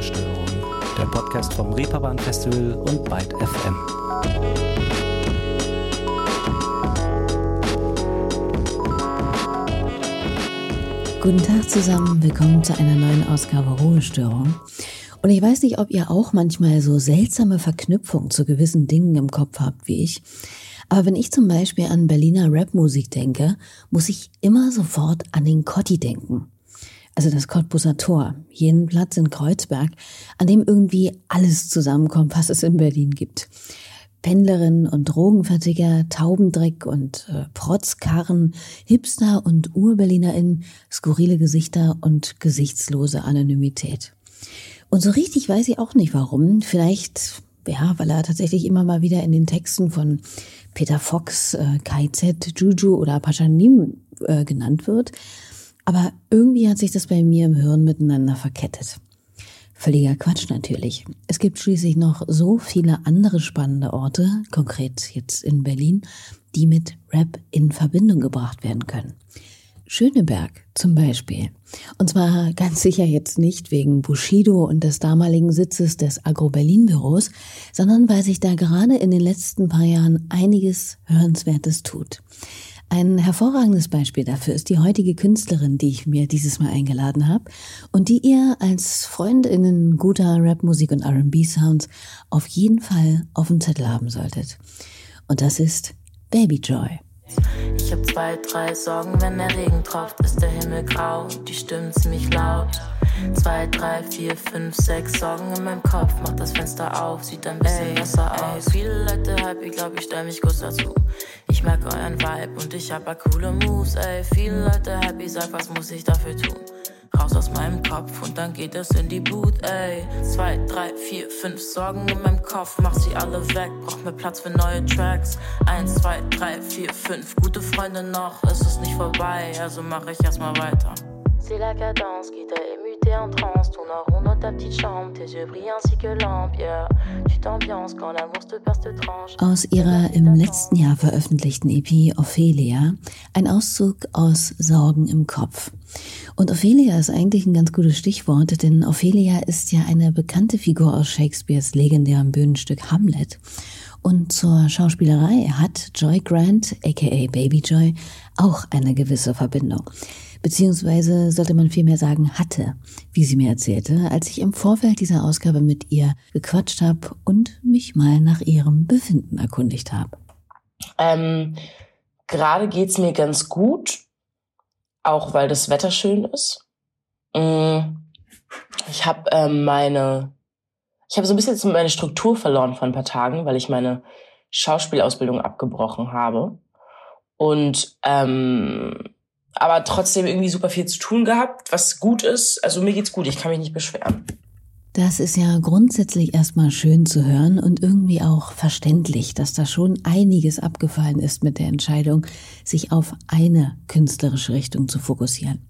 Ruhestörung, der Podcast vom Reeperbahn Festival und Byte FM. Guten Tag zusammen, willkommen zu einer neuen Ausgabe Ruhestörung. Und ich weiß nicht, ob ihr auch manchmal so seltsame Verknüpfungen zu gewissen Dingen im Kopf habt wie ich. Aber wenn ich zum Beispiel an Berliner Rapmusik denke, muss ich immer sofort an den Cotti denken. Also das Cottbuser Tor, jenen Platz in Kreuzberg, an dem irgendwie alles zusammenkommt, was es in Berlin gibt. Pendlerinnen und Drogenverticker, Taubendreck und äh, Protzkarren, Hipster und UrberlinerInnen, skurrile Gesichter und gesichtslose Anonymität. Und so richtig weiß ich auch nicht warum. Vielleicht, ja, weil er tatsächlich immer mal wieder in den Texten von Peter Fox, äh, KZ, Juju oder Paschanim äh, genannt wird. Aber irgendwie hat sich das bei mir im Hirn miteinander verkettet. Völliger Quatsch natürlich. Es gibt schließlich noch so viele andere spannende Orte, konkret jetzt in Berlin, die mit Rap in Verbindung gebracht werden können. Schöneberg zum Beispiel. Und zwar ganz sicher jetzt nicht wegen Bushido und des damaligen Sitzes des Agro-Berlin-Büros, sondern weil sich da gerade in den letzten paar Jahren einiges Hörenswertes tut. Ein hervorragendes Beispiel dafür ist die heutige Künstlerin, die ich mir dieses Mal eingeladen habe und die ihr als Freundinnen guter Rapmusik und R&B-Sounds auf jeden Fall auf dem Zettel haben solltet. Und das ist Baby Joy. Ich hab zwei, drei Sorgen, wenn der Regen tropft, ist der Himmel grau, die Stimmen ziemlich laut. Zwei, drei, vier, fünf, sechs Sorgen in meinem Kopf. Mach das Fenster auf, sieht ein bisschen besser aus. Viele Leute happy, glaub ich, stell mich kurz dazu. Ich merk euren Vibe und ich hab paar coole Moves, ey. Viele Leute happy, sag, was muss ich dafür tun? Raus aus meinem Kopf und dann geht es in die Boot, ey. Zwei, drei, vier, fünf Sorgen in meinem Kopf, mach sie alle weg, brauch mehr Platz für neue Tracks. Eins, zwei, drei, vier, fünf, gute Freunde noch, es ist nicht vorbei, also mach ich erstmal weiter. C'est la cadence qui t'a en transe, tourne en dans ta petite chambre, tes yeux brillent ainsi que yeah. Tu t'ambiances quand l'amour te perce, te tranche. Aus ihrer im letzten Jahr veröffentlichten EP Ophelia ein Auszug aus Sorgen im Kopf. Und Ophelia ist eigentlich ein ganz gutes Stichwort, denn Ophelia ist ja eine bekannte Figur aus Shakespeares legendärem Bühnenstück Hamlet. Und zur Schauspielerei hat Joy Grant, aka Baby Joy, auch eine gewisse Verbindung beziehungsweise sollte man vielmehr sagen hatte, wie sie mir erzählte, als ich im Vorfeld dieser Ausgabe mit ihr gequatscht habe und mich mal nach ihrem Befinden erkundigt habe. Ähm, Gerade geht's mir ganz gut, auch weil das Wetter schön ist. Mm, ich habe ähm, meine, ich habe so ein bisschen meine Struktur verloren vor ein paar Tagen, weil ich meine Schauspielausbildung abgebrochen habe und ähm, aber trotzdem irgendwie super viel zu tun gehabt, was gut ist. Also mir geht's gut, ich kann mich nicht beschweren. Das ist ja grundsätzlich erstmal schön zu hören und irgendwie auch verständlich, dass da schon einiges abgefallen ist mit der Entscheidung, sich auf eine künstlerische Richtung zu fokussieren.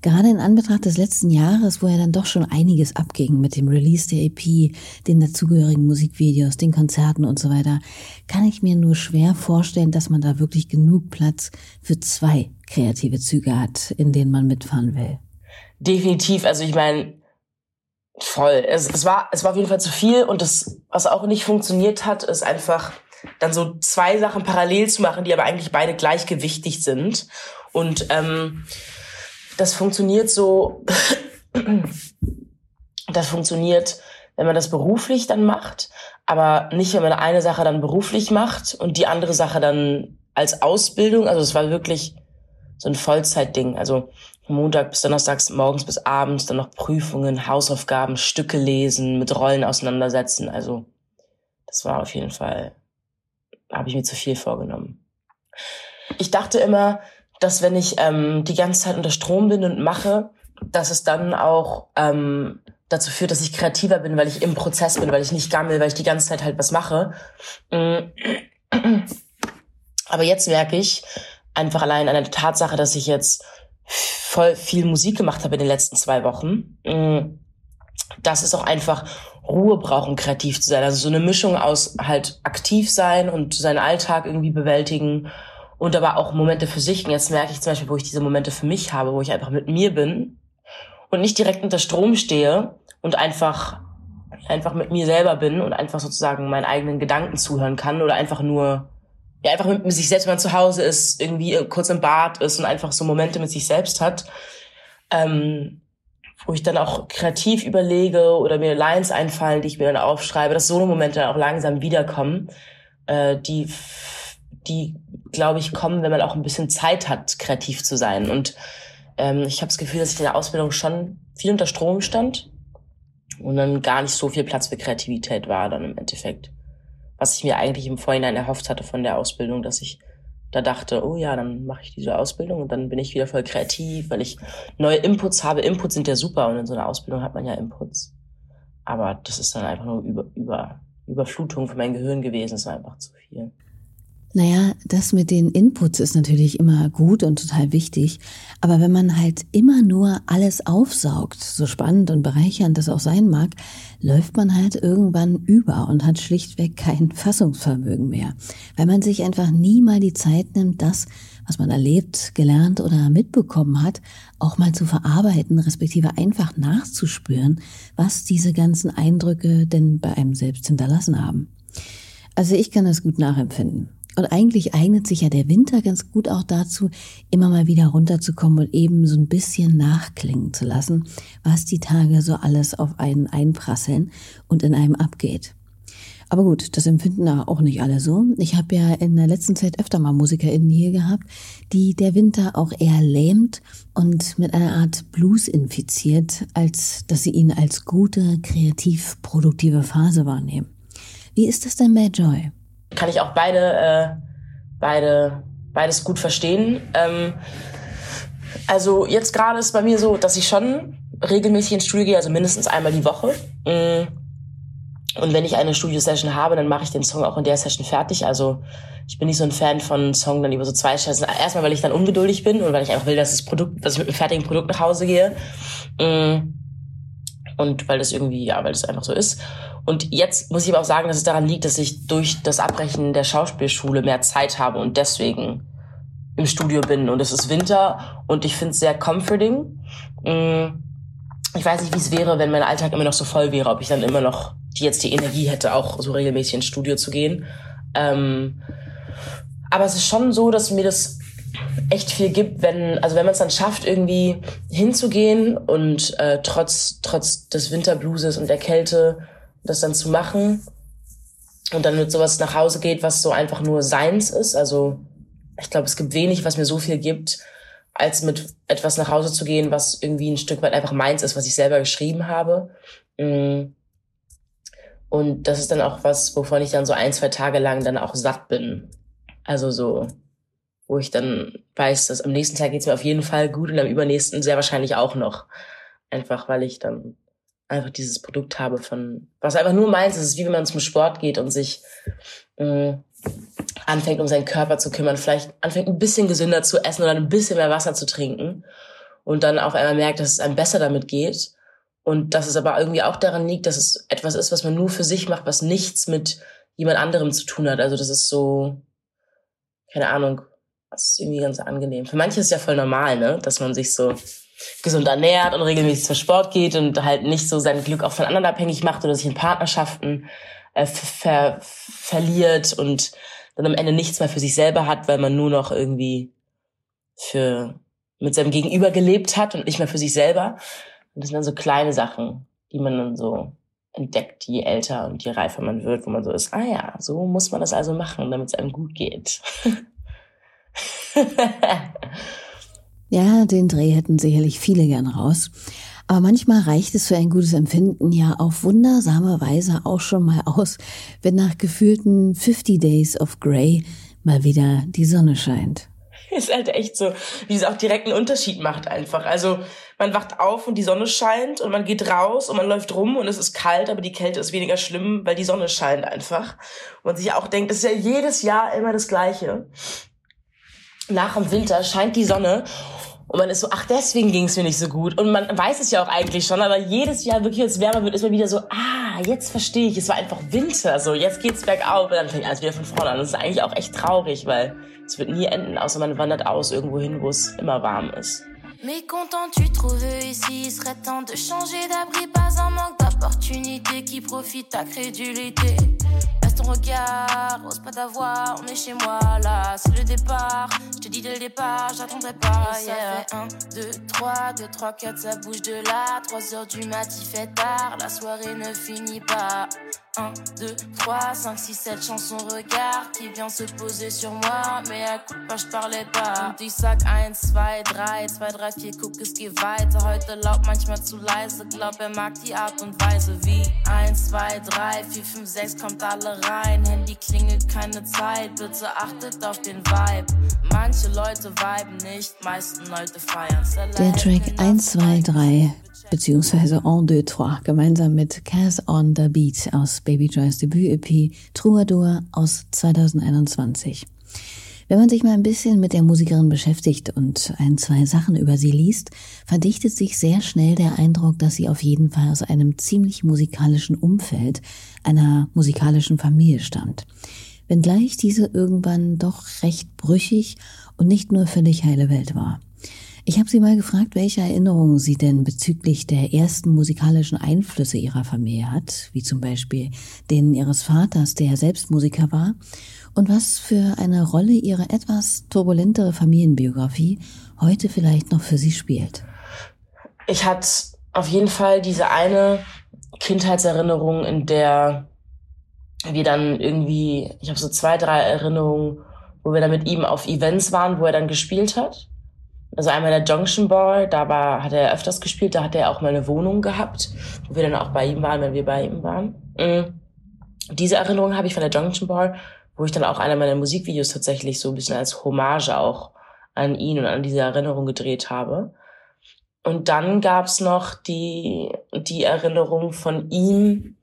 Gerade in Anbetracht des letzten Jahres, wo ja dann doch schon einiges abging mit dem Release der EP, den dazugehörigen Musikvideos, den Konzerten und so weiter, kann ich mir nur schwer vorstellen, dass man da wirklich genug Platz für zwei kreative Züge hat, in denen man mitfahren will. Definitiv. Also ich meine, voll. Es, es, war, es war auf jeden Fall zu viel und das, was auch nicht funktioniert hat, ist einfach dann so zwei Sachen parallel zu machen, die aber eigentlich beide gleichgewichtig sind. Und ähm, das funktioniert so, das funktioniert, wenn man das beruflich dann macht, aber nicht, wenn man eine Sache dann beruflich macht und die andere Sache dann als Ausbildung. Also es war wirklich so ein Vollzeitding. Also Montag bis Donnerstags, morgens bis abends, dann noch Prüfungen, Hausaufgaben, Stücke lesen, mit Rollen auseinandersetzen. Also das war auf jeden Fall, habe ich mir zu viel vorgenommen. Ich dachte immer, dass wenn ich ähm, die ganze Zeit unter Strom bin und mache, dass es dann auch ähm, dazu führt, dass ich kreativer bin, weil ich im Prozess bin, weil ich nicht gammel, weil ich die ganze Zeit halt was mache. Aber jetzt merke ich einfach allein an der Tatsache, dass ich jetzt voll viel Musik gemacht habe in den letzten zwei Wochen, mm, dass es auch einfach Ruhe braucht, um kreativ zu sein. Also so eine Mischung aus halt aktiv sein und seinen Alltag irgendwie bewältigen und aber auch Momente für sich. Und jetzt merke ich zum Beispiel, wo ich diese Momente für mich habe, wo ich einfach mit mir bin und nicht direkt unter Strom stehe und einfach einfach mit mir selber bin und einfach sozusagen meinen eigenen Gedanken zuhören kann oder einfach nur ja einfach mit sich selbst, wenn man zu Hause ist, irgendwie kurz im Bad ist und einfach so Momente mit sich selbst hat, ähm, wo ich dann auch kreativ überlege oder mir Lines einfallen, die ich mir dann aufschreibe, dass so Momente dann auch langsam wiederkommen, äh, die die glaube ich kommen, wenn man auch ein bisschen Zeit hat, kreativ zu sein und ähm, ich habe das Gefühl, dass ich in der Ausbildung schon viel unter Strom stand und dann gar nicht so viel Platz für Kreativität war dann im Endeffekt. Was ich mir eigentlich im Vorhinein erhofft hatte von der Ausbildung, dass ich da dachte, oh ja, dann mache ich diese Ausbildung und dann bin ich wieder voll kreativ, weil ich neue Inputs habe. Inputs sind ja super und in so einer Ausbildung hat man ja Inputs. Aber das ist dann einfach nur über, über, Überflutung für mein Gehirn gewesen. Es war einfach zu viel. Naja, das mit den Inputs ist natürlich immer gut und total wichtig. Aber wenn man halt immer nur alles aufsaugt, so spannend und bereichernd das auch sein mag, läuft man halt irgendwann über und hat schlichtweg kein Fassungsvermögen mehr. Weil man sich einfach nie mal die Zeit nimmt, das, was man erlebt, gelernt oder mitbekommen hat, auch mal zu verarbeiten, respektive einfach nachzuspüren, was diese ganzen Eindrücke denn bei einem selbst hinterlassen haben. Also ich kann das gut nachempfinden. Und eigentlich eignet sich ja der Winter ganz gut auch dazu, immer mal wieder runterzukommen und eben so ein bisschen nachklingen zu lassen, was die Tage so alles auf einen einprasseln und in einem abgeht. Aber gut, das empfinden auch nicht alle so. Ich habe ja in der letzten Zeit öfter mal MusikerInnen hier gehabt, die der Winter auch eher lähmt und mit einer Art Blues infiziert, als dass sie ihn als gute, kreativ produktive Phase wahrnehmen. Wie ist das denn bei Joy? Kann ich auch beide, äh, beide, beides gut verstehen. Ähm, also jetzt gerade ist bei mir so, dass ich schon regelmäßig ins Studio gehe, also mindestens einmal die Woche. Mm. Und wenn ich eine Studio-Session habe, dann mache ich den Song auch in der Session fertig. Also ich bin nicht so ein Fan von Song dann über so zwei Sessions. Erstmal, weil ich dann ungeduldig bin und weil ich einfach will, dass das Produkt, dass ich mit einem fertigen Produkt nach Hause gehe. Mm. Und weil das irgendwie, ja, weil das einfach so ist. Und jetzt muss ich aber auch sagen, dass es daran liegt, dass ich durch das Abbrechen der Schauspielschule mehr Zeit habe und deswegen im Studio bin. Und es ist Winter und ich finde es sehr comforting. Mm, ich weiß nicht, wie es wäre, wenn mein Alltag immer noch so voll wäre, ob ich dann immer noch die jetzt die Energie hätte, auch so regelmäßig ins Studio zu gehen. Ähm, aber es ist schon so, dass mir das echt viel gibt, wenn, also wenn man es dann schafft, irgendwie hinzugehen und äh, trotz, trotz des Winterblueses und der Kälte das dann zu machen und dann mit sowas nach Hause geht, was so einfach nur seins ist. Also ich glaube, es gibt wenig, was mir so viel gibt, als mit etwas nach Hause zu gehen, was irgendwie ein Stück weit einfach meins ist, was ich selber geschrieben habe. Mm. Und das ist dann auch was, wovon ich dann so ein, zwei Tage lang dann auch satt bin. Also so, wo ich dann weiß, dass am nächsten Tag geht's mir auf jeden Fall gut und am übernächsten sehr wahrscheinlich auch noch. Einfach weil ich dann einfach dieses Produkt habe von, was einfach nur meins ist. Ist wie wenn man zum Sport geht und sich äh, anfängt, um seinen Körper zu kümmern, vielleicht anfängt, ein bisschen gesünder zu essen oder ein bisschen mehr Wasser zu trinken und dann auf einmal merkt, dass es einem besser damit geht und dass es aber irgendwie auch daran liegt, dass es etwas ist, was man nur für sich macht, was nichts mit jemand anderem zu tun hat. Also das ist so, keine Ahnung, das ist irgendwie ganz angenehm. Für manche ist es ja voll normal, ne, dass man sich so gesund ernährt und regelmäßig zum Sport geht und halt nicht so sein Glück auch von anderen abhängig macht oder sich in Partnerschaften äh, ver verliert und dann am Ende nichts mehr für sich selber hat, weil man nur noch irgendwie für mit seinem Gegenüber gelebt hat und nicht mehr für sich selber. Und das sind dann so kleine Sachen, die man dann so entdeckt, je älter und je reifer man wird, wo man so ist, ah ja, so muss man das also machen, damit es einem gut geht. Ja, den Dreh hätten sicherlich viele gern raus. Aber manchmal reicht es für ein gutes Empfinden ja auf wundersame Weise auch schon mal aus, wenn nach gefühlten 50 Days of Grey mal wieder die Sonne scheint. Ist halt echt so, wie es auch direkt einen Unterschied macht einfach. Also man wacht auf und die Sonne scheint und man geht raus und man läuft rum und es ist kalt, aber die Kälte ist weniger schlimm, weil die Sonne scheint einfach. Und man sich auch denkt, das ist ja jedes Jahr immer das Gleiche. Nach dem Winter scheint die Sonne und man ist so, ach, deswegen ging es mir nicht so gut. Und man weiß es ja auch eigentlich schon, aber jedes Jahr wirklich, als es wärmer wird, ist man wieder so, ah, jetzt verstehe ich, es war einfach Winter, so, jetzt geht's bergauf und dann fängt alles wieder von vorne an. Das ist eigentlich auch echt traurig, weil es wird nie enden, außer man wandert aus irgendwo hin, wo es immer warm ist. Mécontent, tu trouves ici, il serait temps de changer d'abri, pas un manque d'opportunités qui profite ta crédulité. Baisse ton regard, ose pas d'avoir, on est chez moi là, c'est le départ. Je te dis dès le départ, j'attendrai pas. Yeah. Ça fait 1, 2, 3, 2, 3, 4, ça bouge de là. 3 heures du mat, il fait tard, la soirée ne finit pas. 1, 2, 3, 5, 6, 7 chansons regard qui vient se poser sur moi. Mais à coup pas, je parlais pas. Und ich sag 1, 2, 3, 2, 3, 4, guck, es geht weiter. Heute laut, manchmal zu leise. Glaub, er mag die Art und Weise wie 1, 2, 3, 4, 5, 6, kommt alle rein. Handy klingelt, keine Zeit. Bitte achtet auf den Vibe. Manche Leute viben nicht, meisten Leute feiern. Der Track 1, 2, 3 beziehungsweise En deux trois, gemeinsam mit Cass on the Beat aus Baby Joy's Debüt-EP Troubadour aus 2021. Wenn man sich mal ein bisschen mit der Musikerin beschäftigt und ein, zwei Sachen über sie liest, verdichtet sich sehr schnell der Eindruck, dass sie auf jeden Fall aus einem ziemlich musikalischen Umfeld, einer musikalischen Familie stammt. Wenngleich diese irgendwann doch recht brüchig und nicht nur völlig heile Welt war. Ich habe sie mal gefragt, welche Erinnerungen sie denn bezüglich der ersten musikalischen Einflüsse ihrer Familie hat, wie zum Beispiel denen ihres Vaters, der selbst Musiker war, und was für eine Rolle ihre etwas turbulentere Familienbiografie heute vielleicht noch für sie spielt. Ich hatte auf jeden Fall diese eine Kindheitserinnerung, in der wir dann irgendwie, ich habe so zwei, drei Erinnerungen, wo wir dann mit ihm auf Events waren, wo er dann gespielt hat. Also einmal der Junction Ball, da war, hat er öfters gespielt, da hat er auch mal eine Wohnung gehabt, wo wir dann auch bei ihm waren, wenn wir bei ihm waren. Mhm. Diese Erinnerung habe ich von der Junction Ball, wo ich dann auch einer meiner Musikvideos tatsächlich so ein bisschen als Hommage auch an ihn und an diese Erinnerung gedreht habe. Und dann gab's noch die, die Erinnerung von ihm,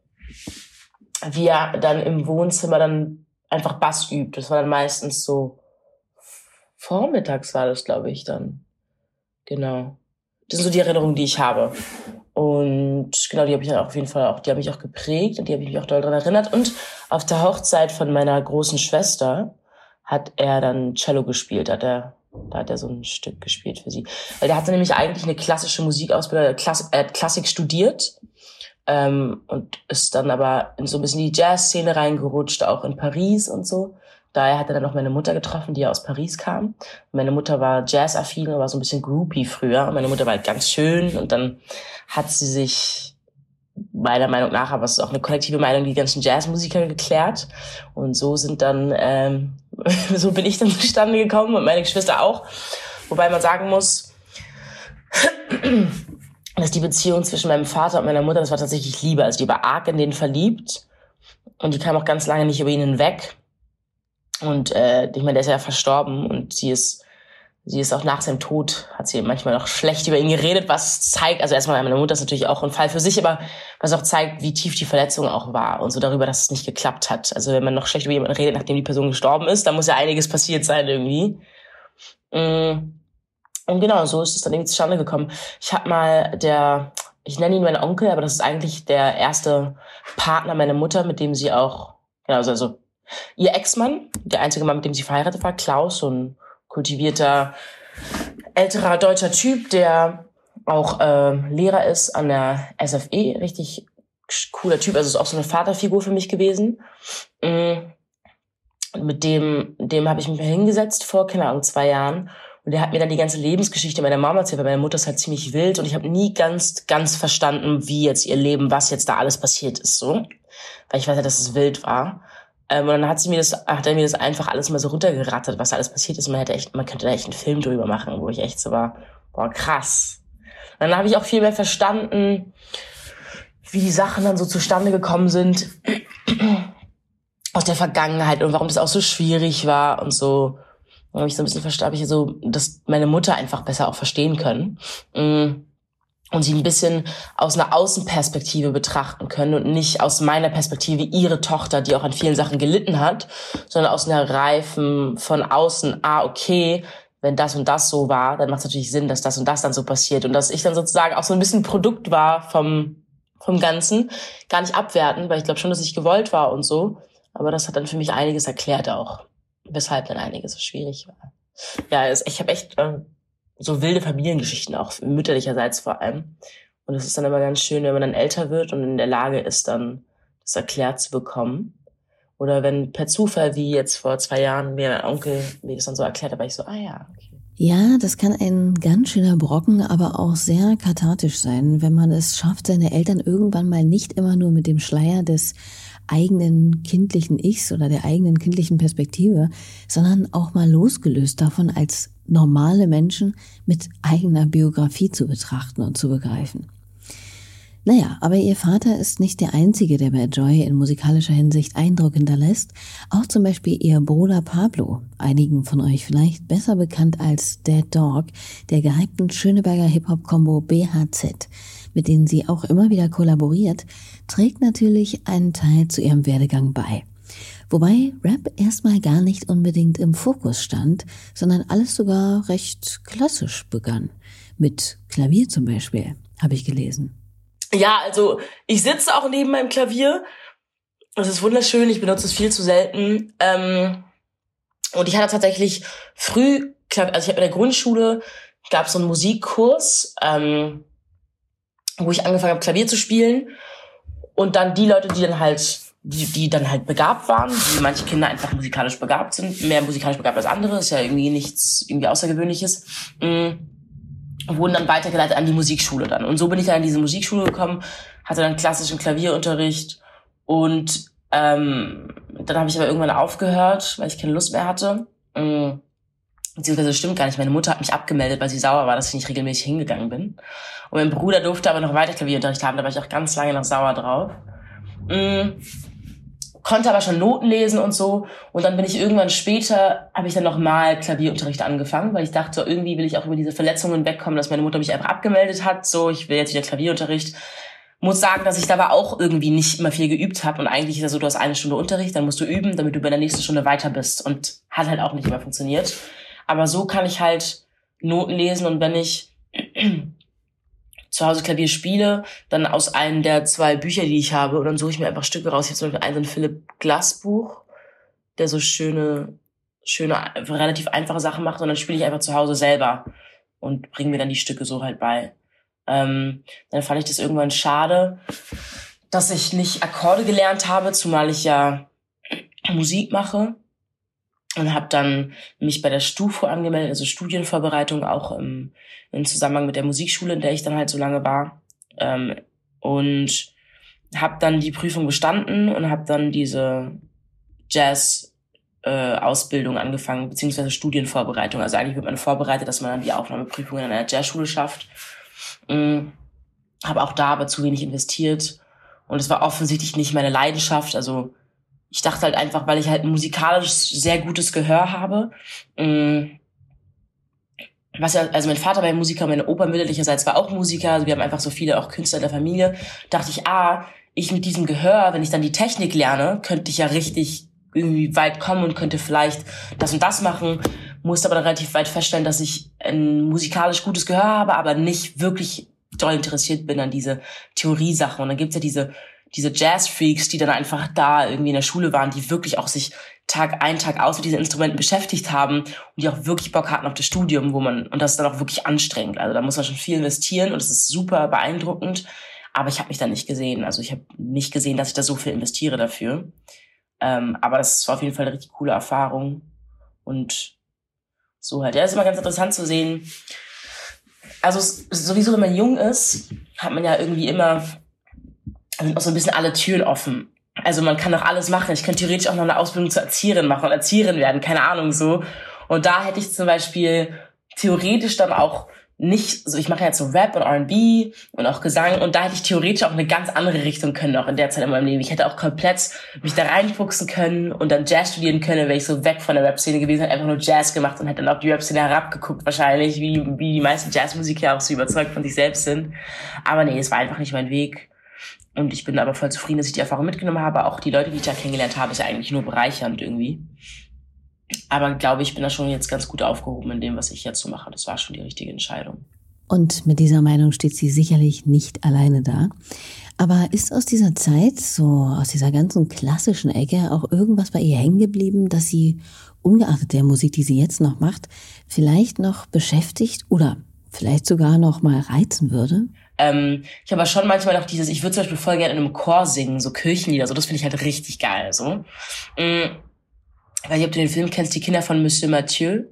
wie er dann im Wohnzimmer dann einfach Bass übt. Das war dann meistens so vormittags war das, glaube ich, dann. Genau. Das sind so die Erinnerungen, die ich habe. Und genau, die habe ich dann auf jeden Fall auch, die habe ich auch geprägt und die habe ich mich auch doll daran erinnert. Und auf der Hochzeit von meiner großen Schwester hat er dann Cello gespielt, hat er, da hat er so ein Stück gespielt für sie. Weil der hatte nämlich eigentlich eine klassische Musikausbildung, Klassik, er hat Klassik studiert ähm, und ist dann aber in so ein bisschen die Jazzszene reingerutscht, auch in Paris und so. Daher hat er dann noch meine Mutter getroffen, die ja aus Paris kam. Meine Mutter war jazzaffin und war so ein bisschen groupie früher. Meine Mutter war halt ganz schön und dann hat sie sich meiner Meinung nach, aber es ist auch eine kollektive Meinung, die ganzen Jazzmusiker geklärt. Und so sind dann, ähm, so bin ich dann zustande gekommen und meine Geschwister auch. Wobei man sagen muss, dass die Beziehung zwischen meinem Vater und meiner Mutter, das war tatsächlich Liebe. Also die war arg in den verliebt und die kam auch ganz lange nicht über ihn hinweg. Und äh, ich meine, der ist ja verstorben und sie ist, sie ist auch nach seinem Tod, hat sie manchmal noch schlecht über ihn geredet, was zeigt, also erstmal meine Mutter ist natürlich auch ein Fall für sich, aber was auch zeigt, wie tief die Verletzung auch war und so darüber, dass es nicht geklappt hat. Also wenn man noch schlecht über jemanden redet, nachdem die Person gestorben ist, dann muss ja einiges passiert sein irgendwie. Mm. Und genau, so ist es dann irgendwie zustande gekommen. Ich habe mal der, ich nenne ihn meinen Onkel, aber das ist eigentlich der erste Partner meiner Mutter, mit dem sie auch, genau, also Ihr Ex-Mann, der einzige Mann, mit dem sie verheiratet war, Klaus, so ein kultivierter, älterer deutscher Typ, der auch äh, Lehrer ist an der SFE, richtig cooler Typ, also ist auch so eine Vaterfigur für mich gewesen. Mhm. Mit dem, dem habe ich mich hingesetzt vor, keine Ahnung, zwei Jahren. Und der hat mir dann die ganze Lebensgeschichte meiner Mama erzählt, weil meine Mutter ist halt ziemlich wild und ich habe nie ganz, ganz verstanden, wie jetzt ihr Leben, was jetzt da alles passiert ist, so. Weil ich weiß ja, dass es wild war. Ähm, und dann hat sie mir das, hat er mir das einfach alles mal so runtergerattert, was da alles passiert ist. Man hätte echt, man könnte da echt einen Film drüber machen, wo ich echt so war, boah, krass. Und dann habe ich auch viel mehr verstanden, wie die Sachen dann so zustande gekommen sind aus der Vergangenheit und warum das auch so schwierig war und so. Habe ich so ein bisschen verstanden, habe ich so, dass meine Mutter einfach besser auch verstehen können. Mm und sie ein bisschen aus einer Außenperspektive betrachten können und nicht aus meiner Perspektive ihre Tochter, die auch an vielen Sachen gelitten hat, sondern aus einer Reifen von außen, ah, okay, wenn das und das so war, dann macht es natürlich Sinn, dass das und das dann so passiert und dass ich dann sozusagen auch so ein bisschen Produkt war vom, vom Ganzen, gar nicht abwerten, weil ich glaube schon, dass ich gewollt war und so, aber das hat dann für mich einiges erklärt auch, weshalb dann einiges so schwierig war. Ja, ich habe echt... Ähm, so wilde Familiengeschichten, auch mütterlicherseits vor allem. Und es ist dann immer ganz schön, wenn man dann älter wird und in der Lage ist, dann das erklärt zu bekommen. Oder wenn per Zufall, wie jetzt vor zwei Jahren, mir mein Onkel mir das dann so erklärt, war ich so, ah ja, okay. Ja, das kann ein ganz schöner Brocken, aber auch sehr kathartisch sein, wenn man es schafft, seine Eltern irgendwann mal nicht immer nur mit dem Schleier des eigenen kindlichen Ichs oder der eigenen kindlichen Perspektive, sondern auch mal losgelöst davon als normale Menschen mit eigener Biografie zu betrachten und zu begreifen. Naja, aber ihr Vater ist nicht der Einzige, der bei Joy in musikalischer Hinsicht Eindruck hinterlässt. Auch zum Beispiel ihr Bruder Pablo, einigen von euch vielleicht besser bekannt als Dead Dog, der gehypten Schöneberger Hip-Hop-Kombo BHZ, mit denen sie auch immer wieder kollaboriert, trägt natürlich einen Teil zu ihrem Werdegang bei. Wobei Rap erstmal gar nicht unbedingt im Fokus stand, sondern alles sogar recht klassisch begann. Mit Klavier zum Beispiel, habe ich gelesen. Ja, also ich sitze auch neben meinem Klavier. Das ist wunderschön, ich benutze es viel zu selten. Ähm, und ich hatte tatsächlich früh, also ich habe in der Grundschule, gab es so einen Musikkurs, ähm, wo ich angefangen habe, Klavier zu spielen. Und dann die Leute, die dann halt, die, die dann halt begabt waren, wie manche Kinder einfach musikalisch begabt sind, mehr musikalisch begabt als andere, ist ja irgendwie nichts irgendwie Außergewöhnliches. Mh wurden dann weitergeleitet an die Musikschule dann. Und so bin ich dann in diese Musikschule gekommen, hatte dann klassischen Klavierunterricht und ähm, dann habe ich aber irgendwann aufgehört, weil ich keine Lust mehr hatte. Mhm. Beziehungsweise stimmt gar nicht. Meine Mutter hat mich abgemeldet, weil sie sauer war, dass ich nicht regelmäßig hingegangen bin. Und mein Bruder durfte aber noch weiter Klavierunterricht haben, da war ich auch ganz lange noch sauer drauf. Mhm konnte aber schon Noten lesen und so. Und dann bin ich irgendwann später, habe ich dann nochmal Klavierunterricht angefangen, weil ich dachte, so, irgendwie will ich auch über diese Verletzungen wegkommen, dass meine Mutter mich einfach abgemeldet hat. So, ich will jetzt wieder Klavierunterricht. Muss sagen, dass ich da aber auch irgendwie nicht immer viel geübt habe. Und eigentlich ist ja so, du hast eine Stunde Unterricht, dann musst du üben, damit du bei der nächsten Stunde weiter bist. Und hat halt auch nicht immer funktioniert. Aber so kann ich halt Noten lesen und wenn ich zu Hause Klavier spiele, dann aus einem der zwei Bücher, die ich habe, und dann suche ich mir einfach Stücke raus. Ich habe zum Beispiel ein, so ein Philipp Glass Buch, der so schöne, schöne, relativ einfache Sachen macht, und dann spiele ich einfach zu Hause selber und bringe mir dann die Stücke so halt bei. Ähm, dann fand ich das irgendwann schade, dass ich nicht Akkorde gelernt habe, zumal ich ja Musik mache und habe dann mich bei der STUFO angemeldet, also Studienvorbereitung auch im, im Zusammenhang mit der Musikschule, in der ich dann halt so lange war. Ähm, und habe dann die Prüfung bestanden und habe dann diese Jazz äh, Ausbildung angefangen, beziehungsweise Studienvorbereitung. Also eigentlich wird man vorbereitet, dass man dann die Aufnahmeprüfung in einer Jazzschule schafft. Ähm, habe auch da aber zu wenig investiert. Und es war offensichtlich nicht meine Leidenschaft. Also ich dachte halt einfach, weil ich halt musikalisch sehr gutes Gehör habe. Mm, was ja, also mein Vater war Musiker, meine Opa mütterlicherseits war auch Musiker, also wir haben einfach so viele auch Künstler in der Familie. Dachte ich, ah, ich mit diesem Gehör, wenn ich dann die Technik lerne, könnte ich ja richtig irgendwie weit kommen und könnte vielleicht das und das machen. Musste aber dann relativ weit feststellen, dass ich ein musikalisch gutes Gehör habe, aber nicht wirklich doll interessiert bin an diese Theoriesachen. Und dann gibt's ja diese diese Jazz-Freaks, die dann einfach da irgendwie in der Schule waren, die wirklich auch sich Tag ein, Tag aus mit diesen Instrumenten beschäftigt haben und die auch wirklich Bock hatten auf das Studium, wo man, und das ist dann auch wirklich anstrengend. Also da muss man schon viel investieren und es ist super beeindruckend. Aber ich habe mich da nicht gesehen. Also ich habe nicht gesehen, dass ich da so viel investiere dafür. Ähm, aber das war auf jeden Fall eine richtig coole Erfahrung. Und so halt. Ja, ist immer ganz interessant zu sehen. Also sowieso, wenn man jung ist, hat man ja irgendwie immer sind auch so ein bisschen alle Türen offen. Also man kann doch alles machen. Ich könnte theoretisch auch noch eine Ausbildung zur Erzieherin machen und Erzieherin werden, keine Ahnung so. Und da hätte ich zum Beispiel theoretisch dann auch nicht, so ich mache jetzt so Rap und R&B und auch Gesang und da hätte ich theoretisch auch eine ganz andere Richtung können auch in der Zeit in meinem Leben. Ich hätte auch komplett mich da reinfuchsen können und dann Jazz studieren können, wäre ich so weg von der Rap-Szene gewesen, einfach nur Jazz gemacht und hätte dann auf die Rap-Szene herabgeguckt wahrscheinlich, wie, wie die meisten Jazzmusiker auch so überzeugt von sich selbst sind. Aber nee, es war einfach nicht mein Weg. Und ich bin aber voll zufrieden, dass ich die Erfahrung mitgenommen habe. Auch die Leute, die ich da kennengelernt habe, ist ja eigentlich nur bereichernd irgendwie. Aber glaube ich, bin da schon jetzt ganz gut aufgehoben in dem, was ich jetzt so mache. Das war schon die richtige Entscheidung. Und mit dieser Meinung steht sie sicherlich nicht alleine da. Aber ist aus dieser Zeit, so aus dieser ganzen klassischen Ecke, auch irgendwas bei ihr hängen geblieben, das sie ungeachtet der Musik, die sie jetzt noch macht, vielleicht noch beschäftigt oder vielleicht sogar noch mal reizen würde? Ähm, ich habe schon manchmal noch dieses, ich würde zum Beispiel voll gerne in einem Chor singen, so Kirchenlieder, so das finde ich halt richtig geil. So. Mhm. Ich weiß nicht, ob du den Film kennst, die Kinder von Monsieur Mathieu.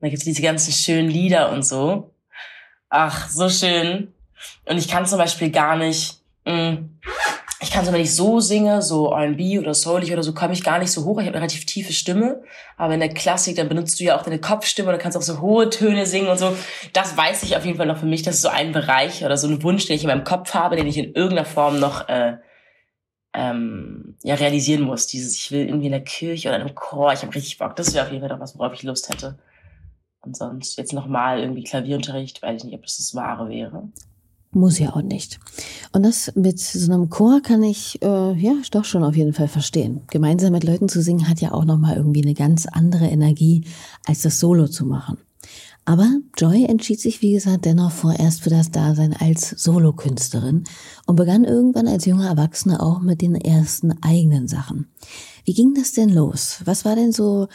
Da gibt's diese ganzen schönen Lieder und so. Ach, so schön. Und ich kann zum Beispiel gar nicht, mh, mm, ich kann so, wenn ich so singe, so R&B oder soulig oder so, komme ich gar nicht so hoch. Ich habe eine relativ tiefe Stimme. Aber in der Klassik, dann benutzt du ja auch deine Kopfstimme und kannst auch so hohe Töne singen und so. Das weiß ich auf jeden Fall noch für mich. Das ist so ein Bereich oder so ein Wunsch, den ich in meinem Kopf habe, den ich in irgendeiner Form noch äh, ähm, ja realisieren muss. Dieses, ich will irgendwie in der Kirche oder in einem Chor. Ich habe richtig Bock. Das wäre auf jeden Fall noch was, worauf ich Lust hätte. Und sonst jetzt nochmal irgendwie Klavierunterricht, weiß ich nicht, ob das das Wahre wäre. Muss ja auch nicht. Und das mit so einem Chor kann ich äh, ja doch schon auf jeden Fall verstehen. Gemeinsam mit Leuten zu singen hat ja auch nochmal irgendwie eine ganz andere Energie, als das Solo zu machen. Aber Joy entschied sich, wie gesagt, dennoch vorerst für das Dasein als Solokünstlerin und begann irgendwann als junge Erwachsene auch mit den ersten eigenen Sachen. Wie ging das denn los? Was war denn so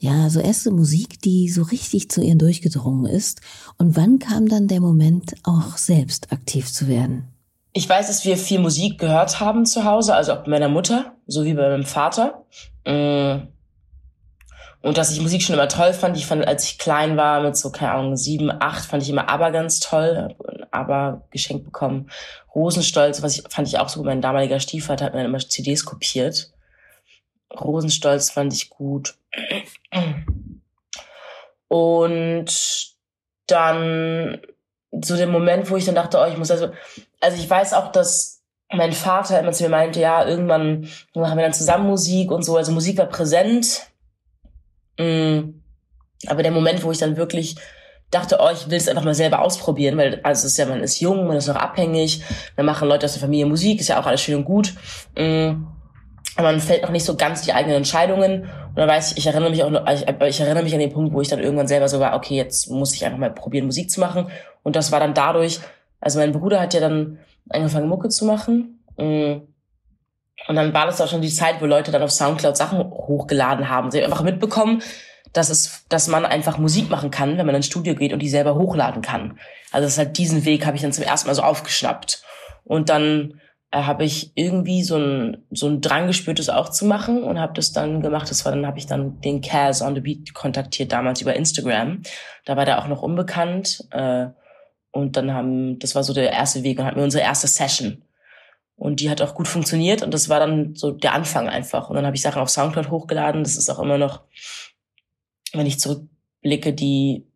ja, so erste Musik, die so richtig zu ihr durchgedrungen ist? Und wann kam dann der Moment, auch selbst aktiv zu werden? Ich weiß, dass wir viel Musik gehört haben zu Hause, also auch bei meiner Mutter, so wie bei meinem Vater. Mm. Und dass ich Musik schon immer toll fand. Ich fand, als ich klein war, mit so, keine Ahnung, sieben, acht, fand ich immer Aber ganz toll. Aber geschenkt bekommen. Rosenstolz, was ich, fand ich auch so, mein damaliger Stiefvater hat mir immer CDs kopiert. Rosenstolz fand ich gut. Und dann so der Moment, wo ich dann dachte, oh, ich muss also, also ich weiß auch, dass mein Vater immer zu mir meinte, ja, irgendwann machen wir dann zusammen Musik und so, also Musik war präsent. Mm. Aber der Moment, wo ich dann wirklich dachte, oh, ich will es einfach mal selber ausprobieren, weil also es ist ja, man ist jung, man ist noch abhängig, dann machen Leute aus der Familie Musik, ist ja auch alles schön und gut. Mm aber man fällt noch nicht so ganz die eigenen Entscheidungen. Und dann weiß ich, ich erinnere mich auch, ich, ich erinnere mich an den Punkt, wo ich dann irgendwann selber so war, okay, jetzt muss ich einfach mal probieren, Musik zu machen. Und das war dann dadurch, also mein Bruder hat ja dann angefangen, Mucke zu machen. Mm. Und dann war das auch schon die Zeit, wo Leute dann auf Soundcloud Sachen hochgeladen haben. Sie haben einfach mitbekommen, dass es, dass man einfach Musik machen kann, wenn man ins Studio geht und die selber hochladen kann. Also das ist halt diesen Weg habe ich dann zum ersten Mal so aufgeschnappt. Und dann äh, habe ich irgendwie so ein so ein Drang gespürt, das auch zu machen und habe das dann gemacht. Das war dann habe ich dann den Kaz on the Beat kontaktiert damals über Instagram. Da war der auch noch unbekannt äh, und dann haben das war so der erste Weg und hatten wir unsere erste Session und die hat auch gut funktioniert und das war dann so der Anfang einfach und dann habe ich Sachen auf Soundcloud hochgeladen. Das ist auch immer noch, wenn ich zurückblicke, die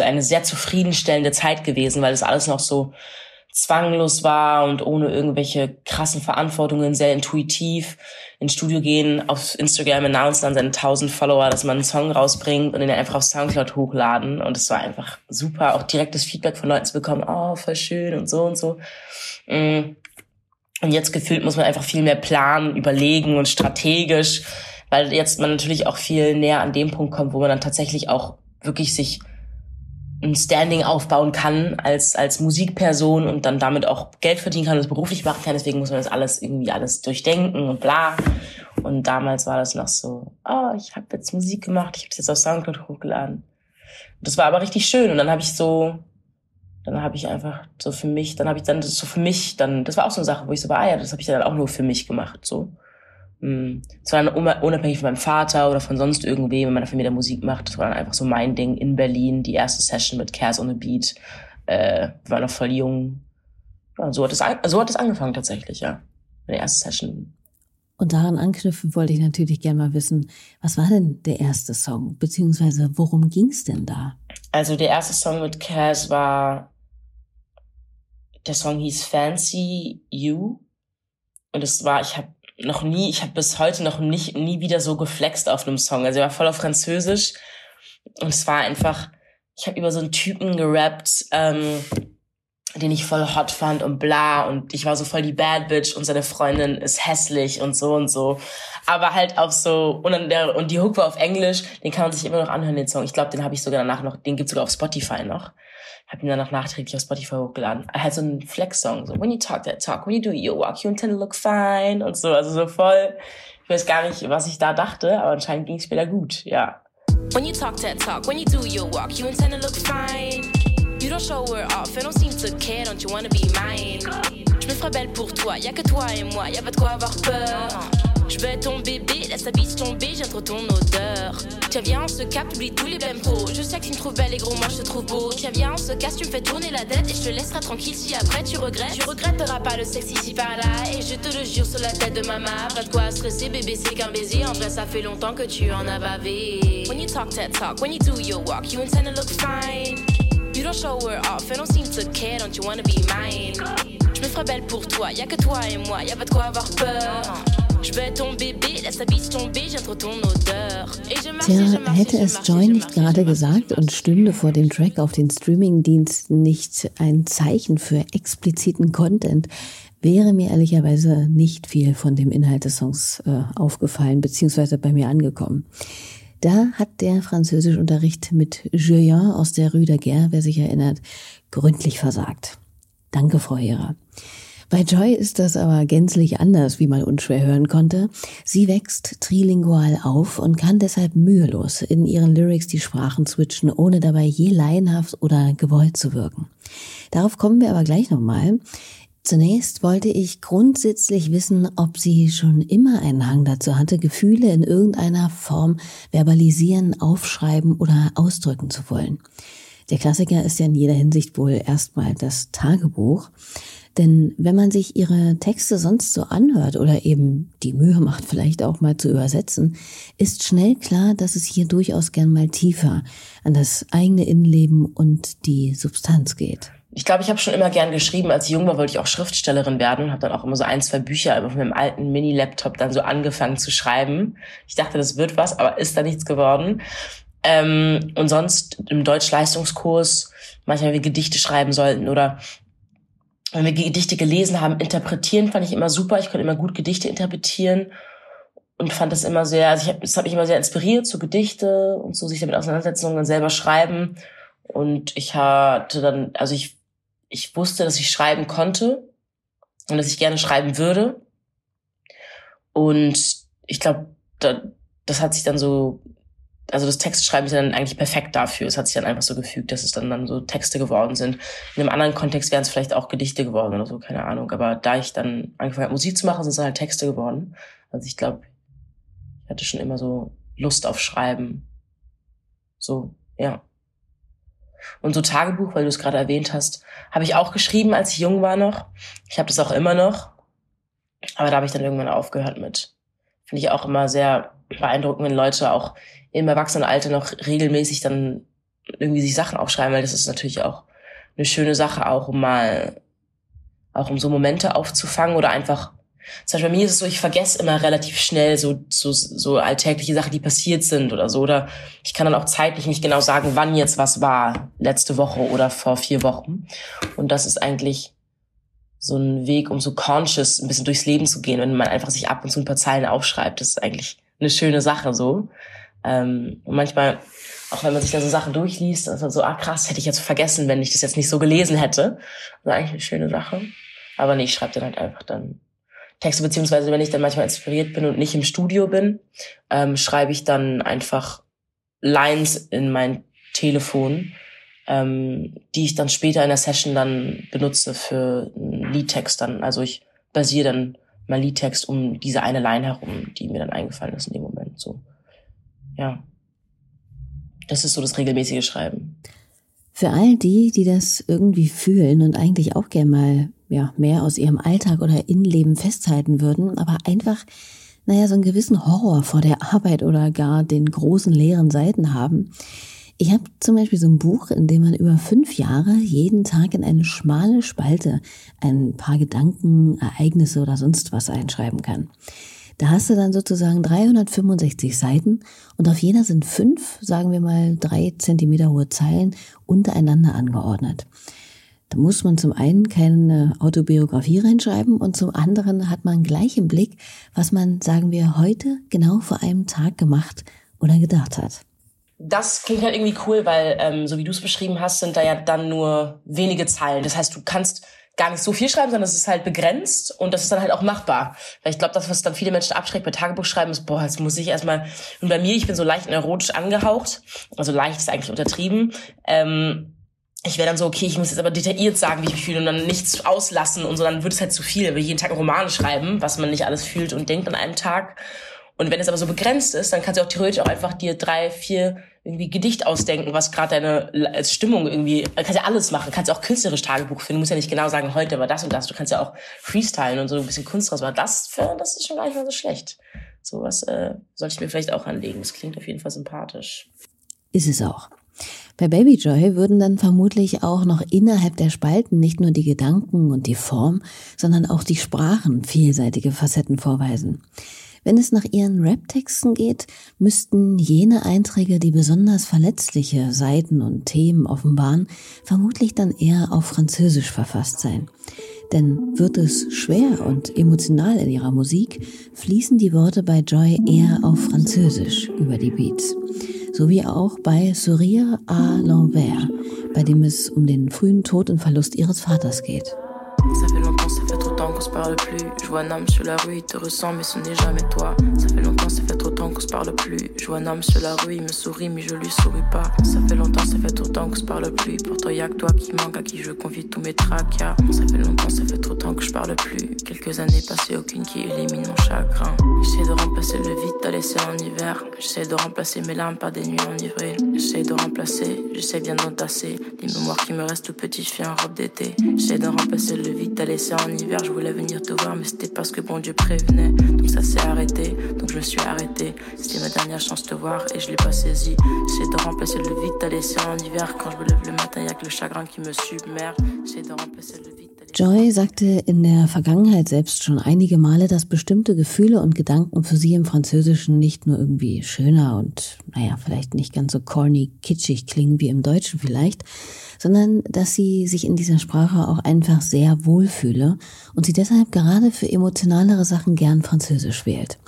eine sehr zufriedenstellende Zeit gewesen, weil das alles noch so zwanglos war und ohne irgendwelche krassen Verantwortungen, sehr intuitiv ins Studio gehen, auf Instagram announcen dann seine 1000 Follower, dass man einen Song rausbringt und den einfach auf Soundcloud hochladen. Und es war einfach super, auch direktes Feedback von Leuten zu bekommen, oh, voll schön und so und so. Mm. Und jetzt gefühlt muss man einfach viel mehr planen, überlegen und strategisch, weil jetzt man natürlich auch viel näher an dem Punkt kommt, wo man dann tatsächlich auch wirklich sich ein Standing aufbauen kann als, als Musikperson und dann damit auch Geld verdienen kann und es beruflich machen kann. Deswegen muss man das alles irgendwie alles durchdenken und bla. Und damals war das noch so, oh, ich habe jetzt Musik gemacht, ich habe es jetzt auf Soundcloud hochgeladen. Das war aber richtig schön und dann habe ich so, dann habe ich einfach so für mich, dann habe ich dann so für mich, dann, das war auch so eine Sache, wo ich so war, ah ja, das habe ich dann auch nur für mich gemacht, so. Mm. Es war dann unabhängig von meinem Vater oder von sonst irgendwem, wenn meine Familie Musik macht. Das war dann einfach so mein Ding in Berlin, die erste Session mit Cares on the Beat. Äh, wir waren noch voll jung. Ja, so hat es so hat es angefangen tatsächlich, ja. Meine erste Session. Und daran anknüpfen wollte ich natürlich gerne mal wissen, was war denn der erste Song? Beziehungsweise worum ging es denn da? Also der erste Song mit Cass war, der Song hieß Fancy You. Und es war, ich habe noch nie, ich habe bis heute noch nicht nie wieder so geflext auf einem Song. Also er war voll auf Französisch und es war einfach, ich habe über so einen Typen gerappt, ähm, den ich voll hot fand und bla und ich war so voll die Bad Bitch und seine Freundin ist hässlich und so und so. Aber halt auch so und dann der und die Hook war auf Englisch, den kann man sich immer noch anhören den Song. Ich glaube, den habe ich sogar danach noch, den gibt's sogar auf Spotify noch habe ihn danach nachträglich auf Spotify hochgeladen. Er hat so einen Flex-Song, so When you talk that talk, when you do your walk, you intend to look fine und so, also so voll Ich weiß gar nicht, was ich da dachte, aber anscheinend ging es später gut, ja. When you talk that talk, when you do your walk, you intend to look fine. You don't show her off, and don't seem to care, don't you wanna be mine? Je me ferai belle pour toi, y'a que toi et moi, y'a pas de quoi avoir peur. Je veux ton bébé, laisse ta bise tomber, j'aime trop ton odeur. Tiens, viens, on se capte, oublie tous les bempos. Je sais que tu me trouves belle et gros, moi je te trouve beau. Tiens, viens, on se casse, tu me fais tourner la tête et je te laisserai tranquille si après tu regrettes. Tu regretteras pas le sexe ici par là, et je te le jure sur la tête de maman. Pas de quoi stresser, bébé, c'est qu'un baiser. En vrai, ça fait longtemps que tu en as bavé. When you talk that talk, when you do your walk, you intend to look fine. You don't show her off, and don't seem to care, don't you wanna be mine? Je me ferai belle pour toi, y'a que toi et moi, y'a pas de quoi avoir peur. Tja, hätte es Joy nicht gerade gesagt und stünde vor dem Track auf den Streamingdiensten nicht ein Zeichen für expliziten Content, wäre mir ehrlicherweise nicht viel von dem Inhalt des Songs äh, aufgefallen bzw. bei mir angekommen. Da hat der Französischunterricht mit Julien aus der Rue de Guerre, wer sich erinnert, gründlich versagt. Danke, Frau Hera. Bei Joy ist das aber gänzlich anders, wie man unschwer hören konnte. Sie wächst trilingual auf und kann deshalb mühelos in ihren Lyrics die Sprachen switchen, ohne dabei je laienhaft oder gewollt zu wirken. Darauf kommen wir aber gleich nochmal. Zunächst wollte ich grundsätzlich wissen, ob sie schon immer einen Hang dazu hatte, Gefühle in irgendeiner Form verbalisieren, aufschreiben oder ausdrücken zu wollen. Der Klassiker ist ja in jeder Hinsicht wohl erstmal das Tagebuch. Denn wenn man sich ihre Texte sonst so anhört oder eben die Mühe macht, vielleicht auch mal zu übersetzen, ist schnell klar, dass es hier durchaus gern mal tiefer an das eigene Innenleben und die Substanz geht. Ich glaube, ich habe schon immer gern geschrieben. Als ich jung war, wollte ich auch Schriftstellerin werden. Habe dann auch immer so ein, zwei Bücher auf meinem alten Mini-Laptop dann so angefangen zu schreiben. Ich dachte, das wird was, aber ist da nichts geworden. Ähm, und sonst im Deutsch-Leistungskurs manchmal wir Gedichte schreiben sollten oder wenn wir Gedichte gelesen haben, interpretieren fand ich immer super. Ich konnte immer gut Gedichte interpretieren und fand das immer sehr, also ich hab, das hat mich immer sehr inspiriert, so Gedichte und so sich damit auseinandersetzen und dann selber schreiben. Und ich hatte dann, also ich, ich wusste, dass ich schreiben konnte und dass ich gerne schreiben würde. Und ich glaube, da, das hat sich dann so also das Textschreiben ist dann eigentlich perfekt dafür. Es hat sich dann einfach so gefügt, dass es dann, dann so Texte geworden sind. In einem anderen Kontext wären es vielleicht auch Gedichte geworden oder so, keine Ahnung. Aber da ich dann angefangen habe, Musik zu machen, sind es halt Texte geworden. Also ich glaube, ich hatte schon immer so Lust auf Schreiben. So, ja. Und so Tagebuch, weil du es gerade erwähnt hast, habe ich auch geschrieben, als ich jung war noch. Ich habe das auch immer noch. Aber da habe ich dann irgendwann aufgehört mit. Finde ich auch immer sehr beeindruckend, wenn Leute auch im Erwachsenenalter noch regelmäßig dann irgendwie sich Sachen aufschreiben, weil das ist natürlich auch eine schöne Sache, auch um mal, auch um so Momente aufzufangen oder einfach, zum Beispiel bei mir ist es so, ich vergesse immer relativ schnell so, so, so alltägliche Sachen, die passiert sind oder so, oder ich kann dann auch zeitlich nicht genau sagen, wann jetzt was war, letzte Woche oder vor vier Wochen. Und das ist eigentlich so ein Weg, um so conscious ein bisschen durchs Leben zu gehen, wenn man einfach sich ab und zu ein paar Zeilen aufschreibt. Das ist eigentlich eine schöne Sache so. Ähm, und manchmal, auch wenn man sich da so Sachen durchliest, ist man so, ah krass, hätte ich jetzt vergessen, wenn ich das jetzt nicht so gelesen hätte. Das ist eigentlich eine schöne Sache. Aber nee, ich schreibe dann halt einfach dann Texte, beziehungsweise wenn ich dann manchmal inspiriert bin und nicht im Studio bin, ähm, schreibe ich dann einfach Lines in mein Telefon, ähm, die ich dann später in der Session dann benutze für einen Liedtext dann. Also ich basiere dann mein Liedtext um diese eine Line herum, die mir dann eingefallen ist in dem Moment. So ja, das ist so das regelmäßige Schreiben. Für all die, die das irgendwie fühlen und eigentlich auch gerne mal ja, mehr aus ihrem Alltag oder Innenleben festhalten würden, aber einfach, naja, so einen gewissen Horror vor der Arbeit oder gar den großen leeren Seiten haben. Ich habe zum Beispiel so ein Buch, in dem man über fünf Jahre jeden Tag in eine schmale Spalte ein paar Gedanken, Ereignisse oder sonst was einschreiben kann. Da hast du dann sozusagen 365 Seiten und auf jeder sind fünf, sagen wir mal, drei Zentimeter hohe Zeilen untereinander angeordnet. Da muss man zum einen keine Autobiografie reinschreiben und zum anderen hat man gleich im Blick, was man, sagen wir, heute genau vor einem Tag gemacht oder gedacht hat. Das klingt halt irgendwie cool, weil ähm, so wie du es beschrieben hast, sind da ja dann nur wenige Zeilen. Das heißt, du kannst gar nicht so viel schreiben, sondern es ist halt begrenzt und das ist dann halt auch machbar. Weil ich glaube, das, was dann viele Menschen abschreckt bei Tagebuch schreiben, ist, boah, jetzt muss ich erstmal, und bei mir, ich bin so leicht neurotisch angehaucht, also leicht ist eigentlich untertrieben, ähm, ich wäre dann so, okay, ich muss jetzt aber detailliert sagen, wie ich mich fühle und dann nichts auslassen und so, dann wird es halt zu viel. Wir jeden Tag einen Roman schreiben, was man nicht alles fühlt und denkt an einem Tag. Und wenn es aber so begrenzt ist, dann kannst du auch theoretisch auch einfach dir drei, vier irgendwie Gedicht ausdenken, was gerade deine als Stimmung irgendwie, du kannst ja alles machen, kannst auch künstlerisch Tagebuch finden, du musst ja nicht genau sagen, heute war das und das, du kannst ja auch freestylen und so ein bisschen Kunst draus machen. Das, das ist schon gar nicht mal so schlecht. Sowas äh, sollte ich mir vielleicht auch anlegen. Das klingt auf jeden Fall sympathisch. Ist es auch. Bei Baby Joy würden dann vermutlich auch noch innerhalb der Spalten nicht nur die Gedanken und die Form, sondern auch die Sprachen vielseitige Facetten vorweisen. Wenn es nach ihren Rap-Texten geht, müssten jene Einträge, die besonders verletzliche Seiten und Themen offenbaren, vermutlich dann eher auf Französisch verfasst sein. Denn wird es schwer und emotional in ihrer Musik, fließen die Worte bei Joy eher auf Französisch über die Beats. Sowie auch bei Sourire à l'envers, bei dem es um den frühen Tod und Verlust ihres Vaters geht. Se parle plus. Je vois un homme sur la rue, il te ressent, mais ce n'est jamais toi. Ça fait longtemps, ça fait qu'on se parle plus. Je un homme sur la rue, il me sourit, mais je lui souris pas. Ça fait longtemps, ça fait trop temps qu'on se parle plus. Pour toi, y'a que toi qui manque, à qui je confie tous mes tracas. Ça fait longtemps, ça fait trop temps que je parle plus. Quelques années passées, aucune qui élimine mon chagrin. J'essaie de remplacer le vide, t'as laissé en hiver. J'essaie de remplacer mes larmes par des nuits enivrées. J'essaie de remplacer, j'essaie bien d'entasser les mémoires qui me restent tout petit, je fais en robe d'été. J'essaie de remplacer le vide, t'as laissé en hiver. Je voulais venir te voir, mais c'était parce que bon Dieu prévenait. Donc ça s'est arrêté, donc je me suis arrêté. C'était ma dernière chance de te voir et je l'ai pas saisi. J'essaie de remplacer le vide, t'as laissé en hiver. Quand je me lève le matin, y'a que le chagrin qui me submerge. J'essaie de remplacer le vide. Joy sagte in der Vergangenheit selbst schon einige Male, dass bestimmte Gefühle und Gedanken für sie im Französischen nicht nur irgendwie schöner und, naja, vielleicht nicht ganz so corny, kitschig klingen wie im Deutschen vielleicht, sondern dass sie sich in dieser Sprache auch einfach sehr wohlfühle und sie deshalb gerade für emotionalere Sachen gern Französisch wählt.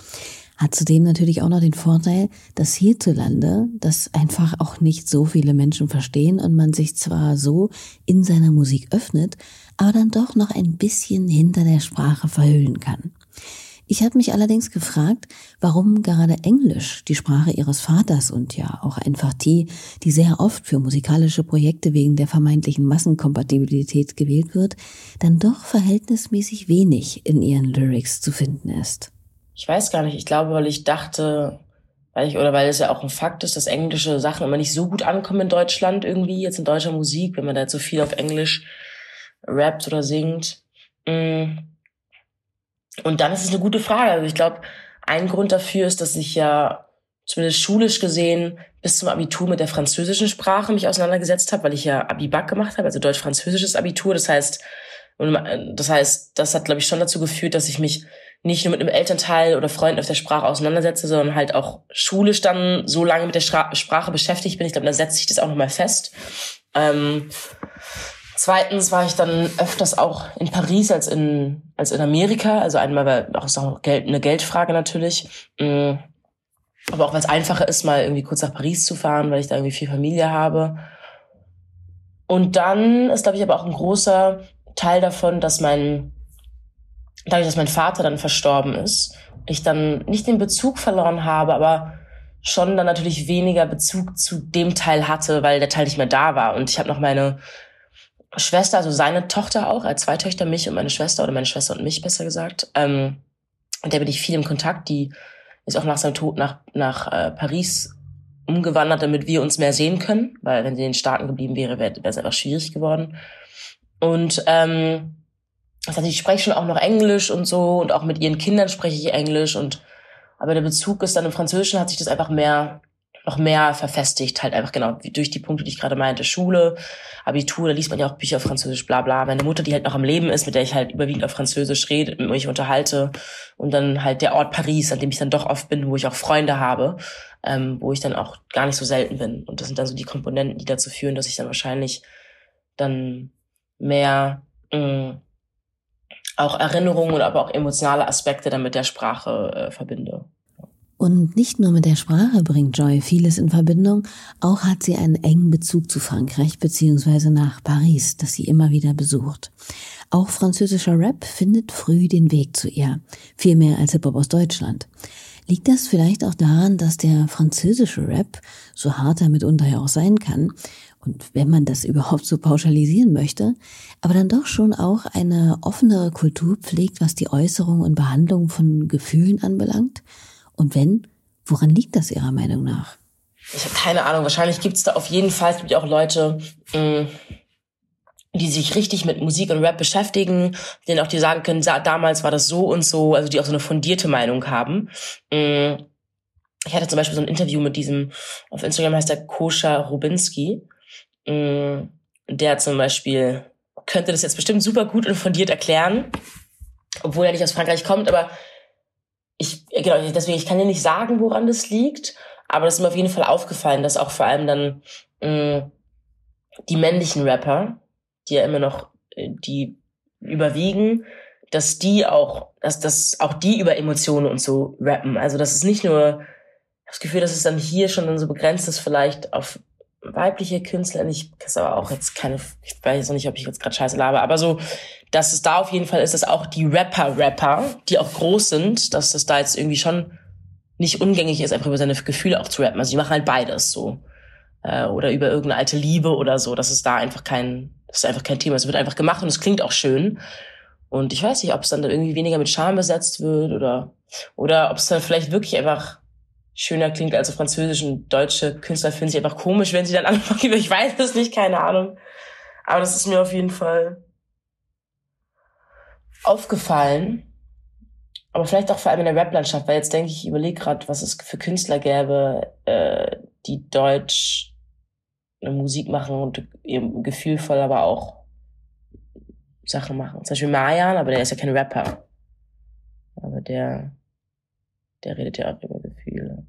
Hat zudem natürlich auch noch den Vorteil, dass hierzulande das einfach auch nicht so viele Menschen verstehen und man sich zwar so in seiner Musik öffnet, aber dann doch noch ein bisschen hinter der Sprache verhüllen kann. Ich habe mich allerdings gefragt, warum gerade Englisch, die Sprache ihres Vaters und ja auch einfach die, die sehr oft für musikalische Projekte wegen der vermeintlichen Massenkompatibilität gewählt wird, dann doch verhältnismäßig wenig in ihren Lyrics zu finden ist. Ich weiß gar nicht. Ich glaube, weil ich dachte, weil ich, oder weil es ja auch ein Fakt ist, dass englische Sachen immer nicht so gut ankommen in Deutschland irgendwie, jetzt in deutscher Musik, wenn man da jetzt so viel auf Englisch rappt oder singt. Mm. Und dann ist es eine gute Frage. Also ich glaube, ein Grund dafür ist, dass ich ja zumindest schulisch gesehen bis zum Abitur mit der französischen Sprache mich auseinandergesetzt habe, weil ich ja Abibak gemacht habe, also deutsch-französisches Abitur. Das heißt, das heißt, das hat glaube ich schon dazu geführt, dass ich mich nicht nur mit einem Elternteil oder Freunden auf der Sprache auseinandersetze, sondern halt auch schulisch dann so lange mit der Stra Sprache beschäftigt bin. Ich glaube, da setzt sich das auch nochmal fest. Ähm, Zweitens war ich dann öfters auch in Paris als in, als in Amerika. Also einmal war auch so eine Geldfrage natürlich. Mm. Aber auch weil es einfacher ist, mal irgendwie kurz nach Paris zu fahren, weil ich da irgendwie viel Familie habe. Und dann ist, glaube ich, aber auch ein großer Teil davon, dass mein, dadurch, dass mein Vater dann verstorben ist, ich dann nicht den Bezug verloren habe, aber schon dann natürlich weniger Bezug zu dem Teil hatte, weil der Teil nicht mehr da war. Und ich habe noch meine Schwester, also seine Tochter auch, als zwei Töchter, mich und meine Schwester, oder meine Schwester und mich besser gesagt. Ähm, und der bin ich viel im Kontakt. Die ist auch nach seinem Tod nach, nach äh, Paris umgewandert, damit wir uns mehr sehen können, weil wenn sie in den Staaten geblieben wäre, wäre es einfach schwierig geworden. Und ähm, das heißt, ich spreche schon auch noch Englisch und so und auch mit ihren Kindern spreche ich Englisch und aber der Bezug ist dann im Französischen hat sich das einfach mehr noch mehr verfestigt, halt einfach genau durch die Punkte, die ich gerade meinte, Schule, Abitur, da liest man ja auch Bücher auf Französisch, bla bla. Meine Mutter, die halt noch am Leben ist, mit der ich halt überwiegend auf Französisch rede, mit mich unterhalte und dann halt der Ort Paris, an dem ich dann doch oft bin, wo ich auch Freunde habe, ähm, wo ich dann auch gar nicht so selten bin. Und das sind dann so die Komponenten, die dazu führen, dass ich dann wahrscheinlich dann mehr mh, mm, auch Erinnerungen aber auch emotionale Aspekte dann mit der Sprache äh, verbinde. Und nicht nur mit der Sprache bringt Joy vieles in Verbindung, auch hat sie einen engen Bezug zu Frankreich bzw. nach Paris, das sie immer wieder besucht. Auch französischer Rap findet früh den Weg zu ihr, viel mehr als Hip-Hop aus Deutschland. Liegt das vielleicht auch daran, dass der französische Rap, so hart er mitunter ja auch sein kann, und wenn man das überhaupt so pauschalisieren möchte, aber dann doch schon auch eine offenere Kultur pflegt, was die Äußerung und Behandlung von Gefühlen anbelangt? Und wenn, woran liegt das Ihrer Meinung nach? Ich habe keine Ahnung. Wahrscheinlich gibt es da auf jeden Fall, gibt auch Leute, mh, mm, die sich richtig mit Musik und Rap beschäftigen, denen auch die sagen können, damals war das so und so, also die auch so eine fundierte Meinung haben. Mm, ich hatte zum Beispiel so ein Interview mit diesem, auf Instagram heißt der Kosha Rubinski. Mm, der zum Beispiel könnte das jetzt bestimmt super gut und fundiert erklären, obwohl er nicht aus Frankreich kommt, aber ich, genau, deswegen, ich kann dir nicht sagen, woran das liegt, aber das ist mir auf jeden Fall aufgefallen, dass auch vor allem dann mh, mm, die männlichen Rapper, die ja immer noch, äh, die überwiegen, dass die auch, dass, dass auch die über Emotionen und so rappen. Also das ist nicht nur, ich habe das Gefühl, dass es dann hier schon dann so begrenzt ist, vielleicht auf weibliche Künstler, ich ist aber auch jetzt keine, ich weiß nicht, ob ich jetzt gerade scheiße labe, aber so, dass es da auf jeden Fall ist, dass auch die Rapper-Rapper, die auch groß sind, dass das da jetzt irgendwie schon nicht ungängig ist, einfach über seine Gefühle auch zu rappen. Also die machen halt beides so. Äh, oder über irgendeine alte Liebe oder so. Das ist da einfach kein, das ist einfach kein Thema. Es wird einfach gemacht und es klingt auch schön. Und ich weiß nicht, ob es dann irgendwie weniger mit Charme besetzt wird oder, oder ob es dann vielleicht wirklich einfach schöner klingt als auf Französisch und deutsche Künstler finden sich einfach komisch, wenn sie dann anfangen. Ich weiß es nicht, keine Ahnung. Aber das ist mir auf jeden Fall aufgefallen. Aber vielleicht auch vor allem in der Rap-Landschaft, weil jetzt denke ich, ich überlege gerade, was es für Künstler gäbe, äh, die Deutsch eine Musik machen und eben gefühlvoll, aber auch Sachen machen. Zum Beispiel Marjan, aber der ist ja kein Rapper. Aber der, der redet ja auch über Gefühle.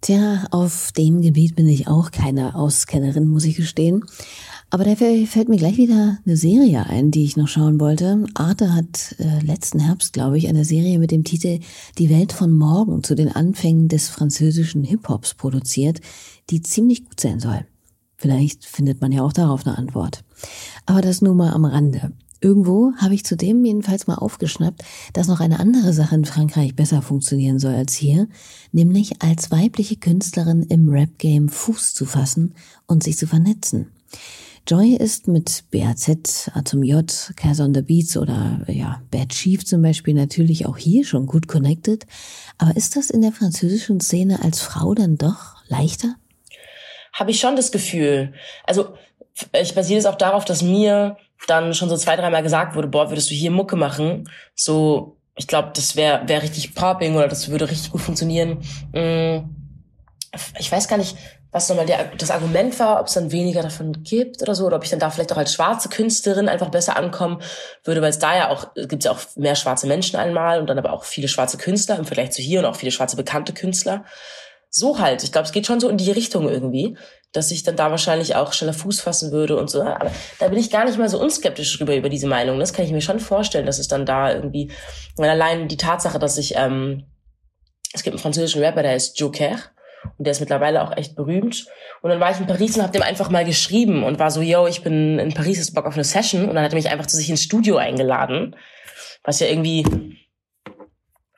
Tja, auf dem Gebiet bin ich auch keine Auskennerin, muss ich gestehen. Aber dafür fällt mir gleich wieder eine Serie ein, die ich noch schauen wollte. Arte hat äh, letzten Herbst, glaube ich, eine Serie mit dem Titel Die Welt von morgen zu den Anfängen des französischen Hip-Hops produziert, die ziemlich gut sein soll. Vielleicht findet man ja auch darauf eine Antwort. Aber das nur mal am Rande. Irgendwo habe ich zudem jedenfalls mal aufgeschnappt, dass noch eine andere Sache in Frankreich besser funktionieren soll als hier, nämlich als weibliche Künstlerin im Rap-Game Fuß zu fassen und sich zu vernetzen. Joy ist mit BAZ, Atom J, Cas on the Beats oder ja, Bad Chief zum Beispiel natürlich auch hier schon gut connected. Aber ist das in der französischen Szene als Frau dann doch leichter? Habe ich schon das Gefühl. Also ich basiere es auch darauf, dass mir dann schon so zwei, dreimal gesagt wurde, boah, würdest du hier Mucke machen? So, ich glaube, das wäre wär richtig popping oder das würde richtig gut funktionieren. Mm, ich weiß gar nicht, was nochmal der, das Argument war, ob es dann weniger davon gibt oder so, oder ob ich dann da vielleicht auch als schwarze Künstlerin einfach besser ankommen würde, weil es da ja auch, es gibt ja auch mehr schwarze Menschen einmal und dann aber auch viele schwarze Künstler im Vergleich zu hier und auch viele schwarze bekannte Künstler. So halt. Ich glaube, es geht schon so in die Richtung irgendwie dass ich dann da wahrscheinlich auch schneller Fuß fassen würde und so. Aber da bin ich gar nicht mal so unskeptisch drüber über diese Meinung. Das kann ich mir schon vorstellen, dass es dann da irgendwie, weil allein die Tatsache, dass ich, ähm, es gibt einen französischen Rapper, der heißt Joker und der ist mittlerweile auch echt berühmt. Und dann war ich in Paris und habe dem einfach mal geschrieben und war so, yo, ich bin in Paris, ist Bock auf eine Session. Und dann hat er mich einfach zu sich ins Studio eingeladen, was ja irgendwie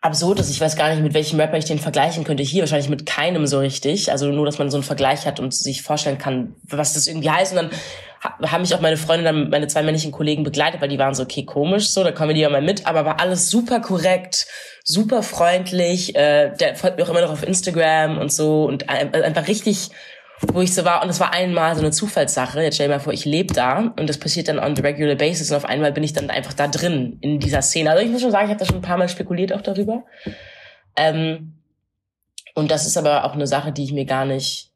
absurd ist. Ich weiß gar nicht, mit welchem Rapper ich den vergleichen könnte. Hier wahrscheinlich mit keinem so richtig. Also nur, dass man so einen Vergleich hat und sich vorstellen kann, was das irgendwie heißt. Und dann haben mich auch meine Freunde, dann meine zwei männlichen Kollegen begleitet, weil die waren so, okay, komisch, so, da kommen wir die ja mal mit. Aber war alles super korrekt, super freundlich. Äh, der folgt mir auch immer noch auf Instagram und so. Und einfach richtig wo ich so war, und es war einmal so eine Zufallssache. Jetzt stell dir mal vor, ich lebe da und das passiert dann on the regular basis und auf einmal bin ich dann einfach da drin in dieser Szene. Also ich muss schon sagen, ich habe da schon ein paar Mal spekuliert auch darüber. Ähm, und das ist aber auch eine Sache, die ich mir gar nicht.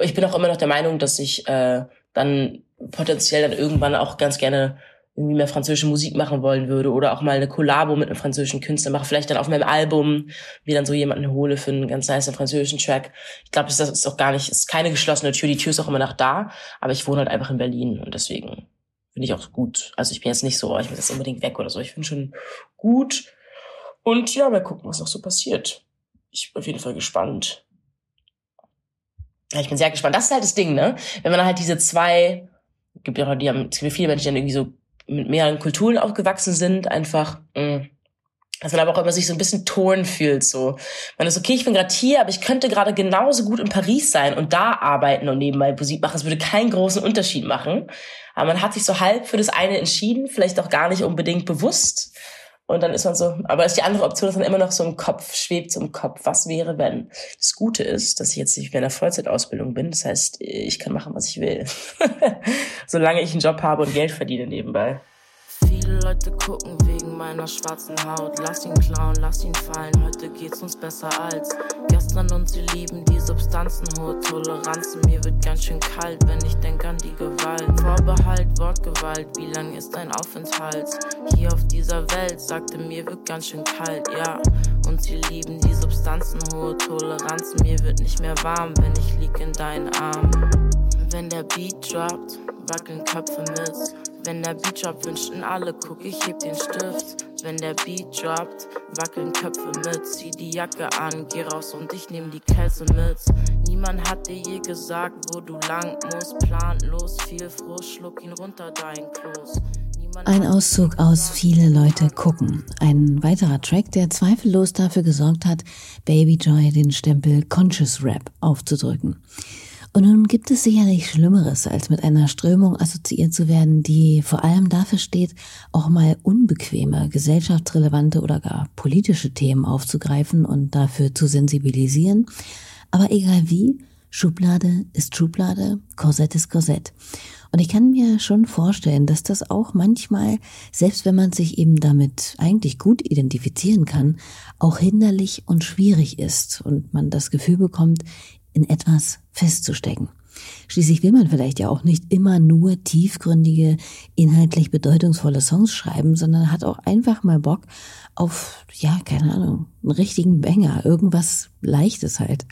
Ich bin auch immer noch der Meinung, dass ich äh, dann potenziell dann irgendwann auch ganz gerne irgendwie mehr französische Musik machen wollen würde oder auch mal eine Kollabo mit einem französischen Künstler mache, vielleicht dann auf meinem Album wie dann so jemanden hole für einen ganz nice französischen Track. Ich glaube, das ist auch gar nicht, ist keine geschlossene Tür, die Tür ist auch immer noch da, aber ich wohne halt einfach in Berlin und deswegen finde ich auch gut. Also ich bin jetzt nicht so, oh, ich muss jetzt unbedingt weg oder so. Ich finde schon gut. Und ja, mal gucken, was noch so passiert. ich bin auf jeden Fall gespannt. Ja, ich bin sehr gespannt. Das ist halt das Ding, ne? Wenn man halt diese zwei, gibt ja auch, die haben, es gibt viele Menschen, die dann irgendwie so mit mehreren Kulturen aufgewachsen sind, einfach, mh, mm, dass man aber auch immer sich so ein bisschen torn fühlt, so. Man ist okay, ich bin gerade hier, aber ich könnte gerade genauso gut in Paris sein und da arbeiten und nebenbei Musik machen. Es würde keinen großen Unterschied machen. Aber man hat sich so halb für das eine entschieden, vielleicht auch gar nicht unbedingt bewusst. Und dann ist man so, aber ist die andere Option, dass dann immer noch so im Kopf schwebt, so im Kopf, was wäre, wenn? Das Gute ist, dass ich jetzt nicht mehr in der Vollzeitausbildung bin. Das heißt, ich kann machen, was ich will. Solange ich einen Job habe und Geld verdiene nebenbei. Viele Leute gucken wegen meiner schwarzen Haut. Lass ihn klauen, lass ihn fallen. Heute geht's uns besser als gestern und sie lieben die Substanzen. Hohe Toleranz. Mir wird ganz schön kalt, wenn ich denk an die Gewalt. Vorbehalt, Wortgewalt. Wie lang ist dein Aufenthalt? Hier auf dieser Welt sagte mir wird ganz schön kalt, ja. Und sie lieben die Substanzen. Hohe Toleranz. Mir wird nicht mehr warm, wenn ich lieg in deinen Armen. Wenn der Beat droppt, wackeln Köpfe mit. Wenn der Beat droppt, wünschten alle, guck, ich heb den Stift. Wenn der Beat droppt, wackeln Köpfe mit. Zieh die Jacke an, geh raus und ich nehm die Käse mit. Niemand hat dir je gesagt, wo du lang musst. Planlos, viel Frust, schluck ihn runter, dein Kloß. Ein Auszug aus Viele Leute gucken. Ein weiterer Track, der zweifellos dafür gesorgt hat, Baby Joy den Stempel Conscious Rap aufzudrücken. Und nun gibt es sicherlich Schlimmeres, als mit einer Strömung assoziiert zu werden, die vor allem dafür steht, auch mal unbequeme, gesellschaftsrelevante oder gar politische Themen aufzugreifen und dafür zu sensibilisieren. Aber egal wie, Schublade ist Schublade, Korsett ist Korsett. Und ich kann mir schon vorstellen, dass das auch manchmal, selbst wenn man sich eben damit eigentlich gut identifizieren kann, auch hinderlich und schwierig ist und man das Gefühl bekommt, in etwas festzustecken. Schließlich will man vielleicht ja auch nicht immer nur tiefgründige, inhaltlich bedeutungsvolle Songs schreiben, sondern hat auch einfach mal Bock auf, ja, keine Ahnung, einen richtigen Banger, irgendwas Leichtes halt.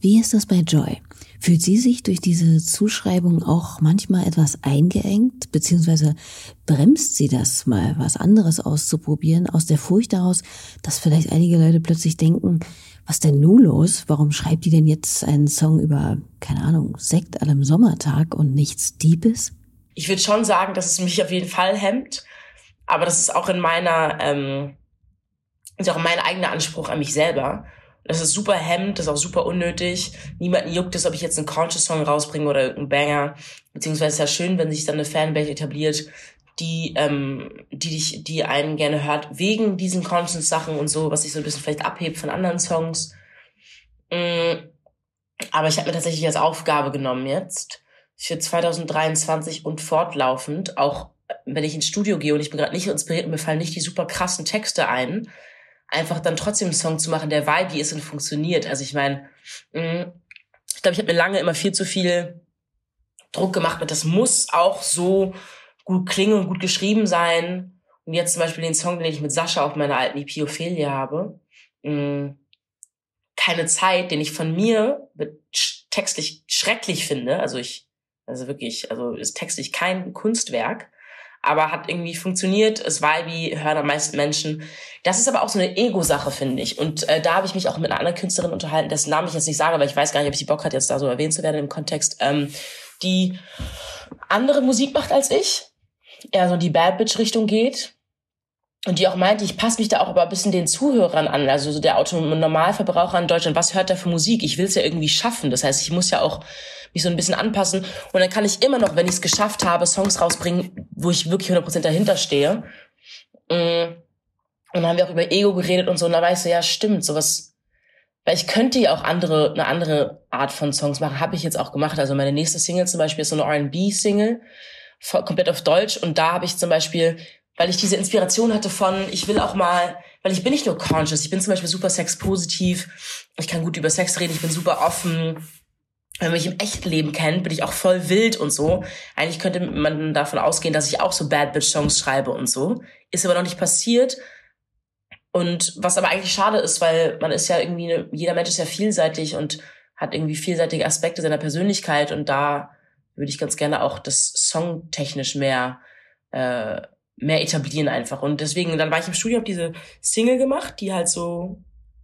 Wie ist das bei Joy? Fühlt sie sich durch diese Zuschreibung auch manchmal etwas eingeengt, beziehungsweise bremst sie das mal, was anderes auszuprobieren, aus der Furcht daraus, dass vielleicht einige Leute plötzlich denken, was denn nun los? Warum schreibt die denn jetzt einen Song über, keine Ahnung, Sekt an einem Sommertag und nichts Diebes? Ich würde schon sagen, dass es mich auf jeden Fall hemmt, aber das ist auch in meiner, ähm, ist auch mein eigener Anspruch an mich selber. Das ist super hemmt, das ist auch super unnötig. Niemanden juckt es, ob ich jetzt einen Conscious-Song rausbringe oder irgendeinen Banger. Beziehungsweise ist ja schön, wenn sich dann eine Fanbase etabliert, die, ähm, die dich, die einen gerne hört, wegen diesen Conscience-Sachen und so, was sich so ein bisschen vielleicht abhebt von anderen Songs. Mm, aber ich habe mir tatsächlich als Aufgabe genommen jetzt für 2023 und fortlaufend, auch wenn ich ins Studio gehe und ich bin gerade nicht inspiriert und mir fallen nicht die super krassen Texte ein, einfach dann trotzdem einen Song zu machen, der vibey ist und funktioniert. Also ich meine, mm, ich glaube, ich habe mir lange immer viel zu viel Druck gemacht mit, das muss auch so gut klingen und gut geschrieben sein. Und jetzt zum Beispiel den Song, den ich mit Sascha auf meiner alten EP Ophelia habe. Mm, keine Zeit, den ich von mir textlich schrecklich finde. Also ich, also wirklich, also ist textlich kein Kunstwerk, aber hat irgendwie funktioniert. Es war wie hören am meisten Menschen. Das ist aber auch so eine Ego-Sache, finde ich. Und äh, da habe ich mich auch mit einer anderen Künstlerin unterhalten, dessen Namen ich jetzt nicht sage, weil ich weiß gar nicht, ob sie Bock hat, jetzt da so erwähnt zu werden im Kontext, ähm, die andere Musik macht als ich eher so die Bad Bitch Richtung geht. Und die auch meinte, ich passe mich da auch aber ein bisschen den Zuhörern an, also so der Autonormalverbraucher in Deutschland, was hört der für Musik? Ich will es ja irgendwie schaffen. Das heißt, ich muss ja auch mich so ein bisschen anpassen. Und dann kann ich immer noch, wenn ich es geschafft habe, Songs rausbringen, wo ich wirklich 100% dahinter stehe. Mm. Und dann haben wir auch über Ego geredet und so. Und da weißt du, ja, stimmt, sowas. Weil ich könnte ja auch andere, eine andere Art von Songs machen. Habe ich jetzt auch gemacht. Also meine nächste Single zum Beispiel ist so eine R&B-Single komplett auf Deutsch. Und da habe ich zum Beispiel, weil ich diese Inspiration hatte von, ich will auch mal, weil ich bin nicht nur conscious, ich bin zum Beispiel super sexpositiv, ich kann gut über Sex reden, ich bin super offen. Wenn man mich im echten Leben kennt, bin ich auch voll wild und so. Eigentlich könnte man davon ausgehen, dass ich auch so Bad Bitch Songs schreibe und so. Ist aber noch nicht passiert. Und was aber eigentlich schade ist, weil man ist ja irgendwie, jeder Mensch ist ja vielseitig und hat irgendwie vielseitige Aspekte seiner Persönlichkeit und da würde ich ganz gerne auch das songtechnisch mehr äh, mehr etablieren einfach. Und deswegen, dann war ich im Studio, habe diese Single gemacht, die halt so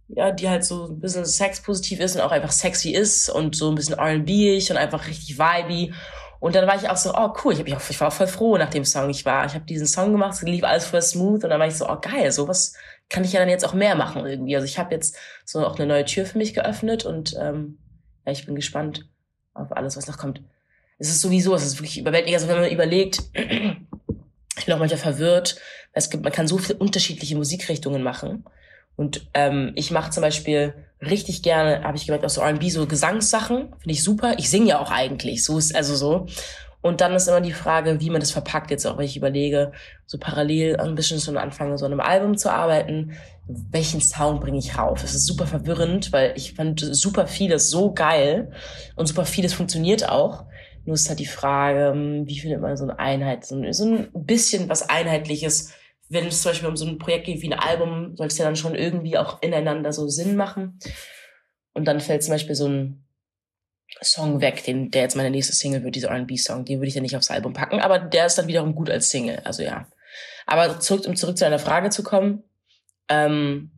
ja, die halt so ein bisschen sexpositiv ist und auch einfach sexy ist und so ein bisschen R&B-ig und einfach richtig vibey. Und dann war ich auch so, oh cool, ich, hab mich auch, ich war auch voll froh nach dem Song. Ich war, ich habe diesen Song gemacht, es lief alles voll smooth und dann war ich so, oh geil, sowas kann ich ja dann jetzt auch mehr machen irgendwie. Also ich habe jetzt so auch eine neue Tür für mich geöffnet und ähm, ja, ich bin gespannt auf alles, was noch kommt. Es ist sowieso, es ist wirklich überwältigend. Also wenn man überlegt, ich bin auch manchmal verwirrt, es gibt, man kann so viele unterschiedliche Musikrichtungen machen. Und ähm, ich mache zum Beispiel richtig gerne, habe ich gemerkt, auch so R&B, so Gesangssachen, finde ich super. Ich singe ja auch eigentlich, so ist also so. Und dann ist immer die Frage, wie man das verpackt jetzt auch, wenn ich überlege, so parallel ein bisschen so anfange, so an einem Album zu arbeiten, welchen Sound bringe ich rauf? Es ist super verwirrend, weil ich fand super vieles so geil und super vieles funktioniert auch. Nur ist halt die Frage, wie findet man so eine Einheit, so ein, so ein bisschen was Einheitliches wenn es zum Beispiel um so ein Projekt geht wie ein Album, soll es ja dann schon irgendwie auch ineinander so Sinn machen. Und dann fällt zum Beispiel so ein Song weg, den, der jetzt meine nächste Single wird, dieser R&B-Song, den würde ich ja nicht aufs Album packen, aber der ist dann wiederum gut als Single, also ja. Aber zurück, um zurück zu deiner Frage zu kommen, ähm,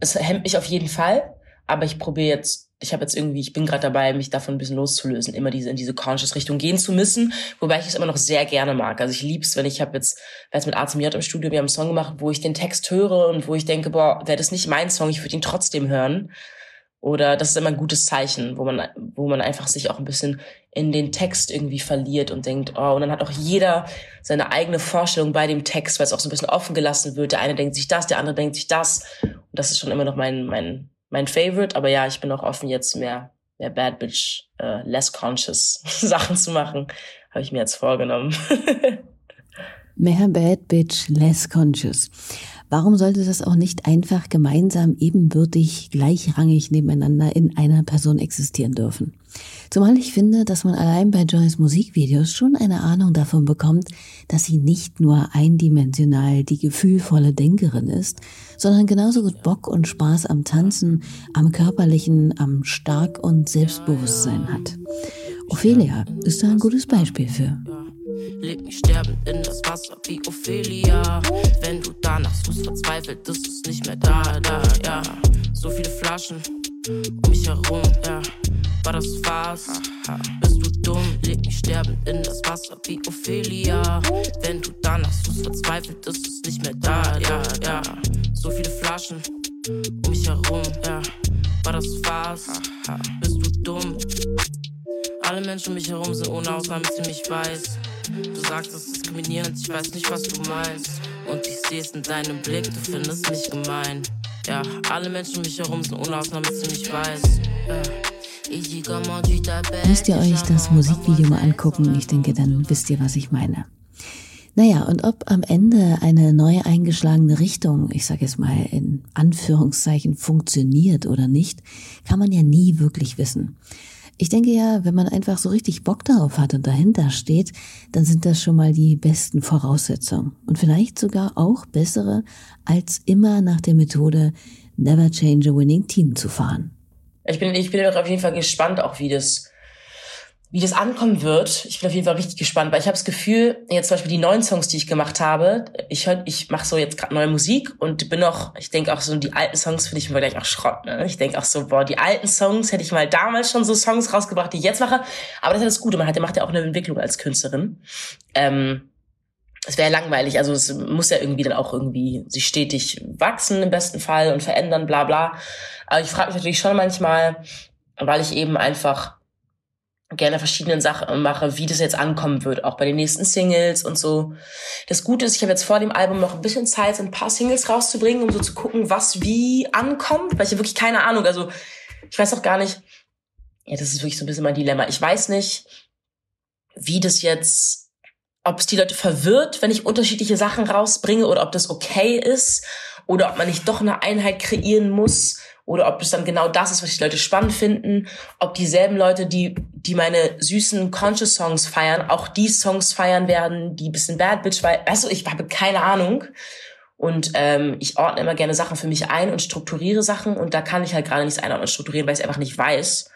es hemmt mich auf jeden Fall, aber ich probiere jetzt ich habe jetzt irgendwie, ich bin gerade dabei, mich davon ein bisschen loszulösen, immer diese in diese conscious Richtung gehen zu müssen, wobei ich es immer noch sehr gerne mag. Also ich lieb's, wenn ich habe jetzt, jetzt mit A zum J im Studio, wir haben einen Song gemacht, wo ich den Text höre und wo ich denke, boah, wäre das nicht mein Song, ich würde ihn trotzdem hören. Oder das ist immer ein gutes Zeichen, wo man, wo man einfach sich auch ein bisschen in den Text irgendwie verliert und denkt, oh, und dann hat auch jeder seine eigene Vorstellung bei dem Text, weil es auch so ein bisschen offen gelassen wird. Der eine denkt sich das, der andere denkt sich das. Und das ist schon immer noch mein, mein, mein Favorite, aber ja, ich bin auch offen, jetzt mehr, mehr Bad Bitch, äh, less conscious Sachen zu machen. Habe ich mir jetzt vorgenommen. mehr Bad Bitch, less conscious. Warum sollte das auch nicht einfach gemeinsam ebenbürtig, gleichrangig nebeneinander in einer Person existieren dürfen? Zumal ich finde, dass man allein bei Joys Musikvideos schon eine Ahnung davon bekommt, dass sie nicht nur eindimensional die gefühlvolle Denkerin ist, sondern genauso gut Bock und Spaß am Tanzen, am körperlichen, am Stark und Selbstbewusstsein hat. Ophelia ist da ein gutes Beispiel für. Leg mich sterbend in das Wasser wie Ophelia. Wenn du danach suchst, verzweifelt, ist es nicht mehr da, da, ja. So viele Flaschen um mich herum, ja. War das Spaß? Bist du dumm? Leg mich sterbend in das Wasser wie Ophelia. Wenn du danach suchst, verzweifelt, ist es nicht mehr da, ja, ja. Flaschen um mich herum, ja. War das Spaß? Bist du dumm? Alle Menschen um mich herum sind ohne Ausnahme ziemlich weiß. Du sagst, es ist diskriminierend, ich weiß nicht, was du meinst. Und ich sehe es in deinem Blick, du findest mich gemein. Ja, alle Menschen um mich herum sind ohne Ausnahme ziemlich weiß. Ja. Müsst ihr euch das Musikvideo mal angucken, ich denke, dann wisst ihr, was ich meine. Naja, und ob am Ende eine neu eingeschlagene Richtung, ich sage jetzt mal in Anführungszeichen, funktioniert oder nicht, kann man ja nie wirklich wissen. Ich denke ja, wenn man einfach so richtig Bock darauf hat und dahinter steht, dann sind das schon mal die besten Voraussetzungen. Und vielleicht sogar auch bessere, als immer nach der Methode Never Change a Winning Team zu fahren. Ich bin, ich bin auf jeden Fall gespannt, auch wie das wie das ankommen wird, ich bin auf jeden Fall richtig gespannt, weil ich habe das Gefühl, jetzt zum Beispiel die neuen Songs, die ich gemacht habe, ich hör, ich mache so jetzt gerade neue Musik und bin noch, ich denke auch so, die alten Songs finde ich immer gleich auch Schrott. Ne? Ich denke auch so, boah, die alten Songs hätte ich mal damals schon so Songs rausgebracht, die ich jetzt mache. Aber das ist das Gute, man hat, macht ja auch eine Entwicklung als Künstlerin. Ähm, es wäre langweilig, also es muss ja irgendwie dann auch irgendwie sich stetig wachsen im besten Fall und verändern, bla bla. Aber ich frage mich natürlich schon manchmal, weil ich eben einfach gerne verschiedene Sachen mache, wie das jetzt ankommen wird, auch bei den nächsten Singles und so. Das Gute ist, ich habe jetzt vor dem Album noch ein bisschen Zeit, so ein paar Singles rauszubringen, um so zu gucken, was wie ankommt, weil ich habe wirklich keine Ahnung. Also ich weiß auch gar nicht, ja, das ist wirklich so ein bisschen mein Dilemma. Ich weiß nicht, wie das jetzt, ob es die Leute verwirrt, wenn ich unterschiedliche Sachen rausbringe oder ob das okay ist oder ob man nicht doch eine Einheit kreieren muss oder ob es dann genau das ist, was die Leute spannend finden, ob dieselben Leute, die, die meine süßen Conscious Songs feiern, auch die Songs feiern werden, die bisschen Bad Bitch, weil, weißt du, ich habe keine Ahnung. Und ähm, ich ordne immer gerne Sachen für mich ein und strukturiere Sachen und da kann ich halt gerade nichts einordnen und strukturieren, weil ich es einfach nicht weiß.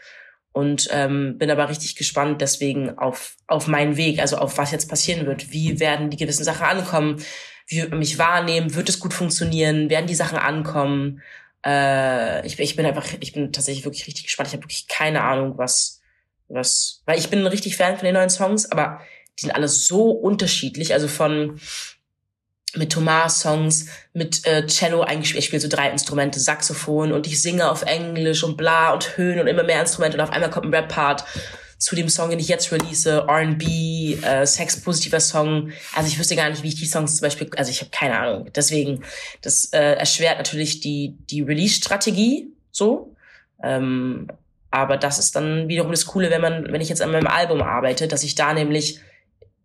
Und ähm, bin aber richtig gespannt deswegen auf, auf meinen Weg, also auf was jetzt passieren wird. Wie werden die gewissen Sachen ankommen? Wie wird man mich wahrnehmen? Wird es gut funktionieren? Werden die Sachen ankommen? Äh, ich, ich bin einfach, ich bin tatsächlich wirklich richtig gespannt. Ich habe wirklich keine Ahnung, was, was, weil ich bin ein richtig Fan von den neuen Songs, aber die sind alle so unterschiedlich. Also von mit Thomas-Songs, mit äh, Cello eingespielt. Ich spiele so drei Instrumente, Saxophon und ich singe auf Englisch und bla und Höhen und immer mehr Instrumente und auf einmal kommt ein Rap-Part zu dem Song, den ich jetzt release, R&B, äh, Sex-positiver Song. Also ich wüsste gar nicht, wie ich die Songs zum Beispiel, also ich habe keine Ahnung. Deswegen, das äh, erschwert natürlich die, die Release-Strategie so. Ähm, aber das ist dann wiederum das Coole, wenn man, wenn ich jetzt an meinem Album arbeite, dass ich da nämlich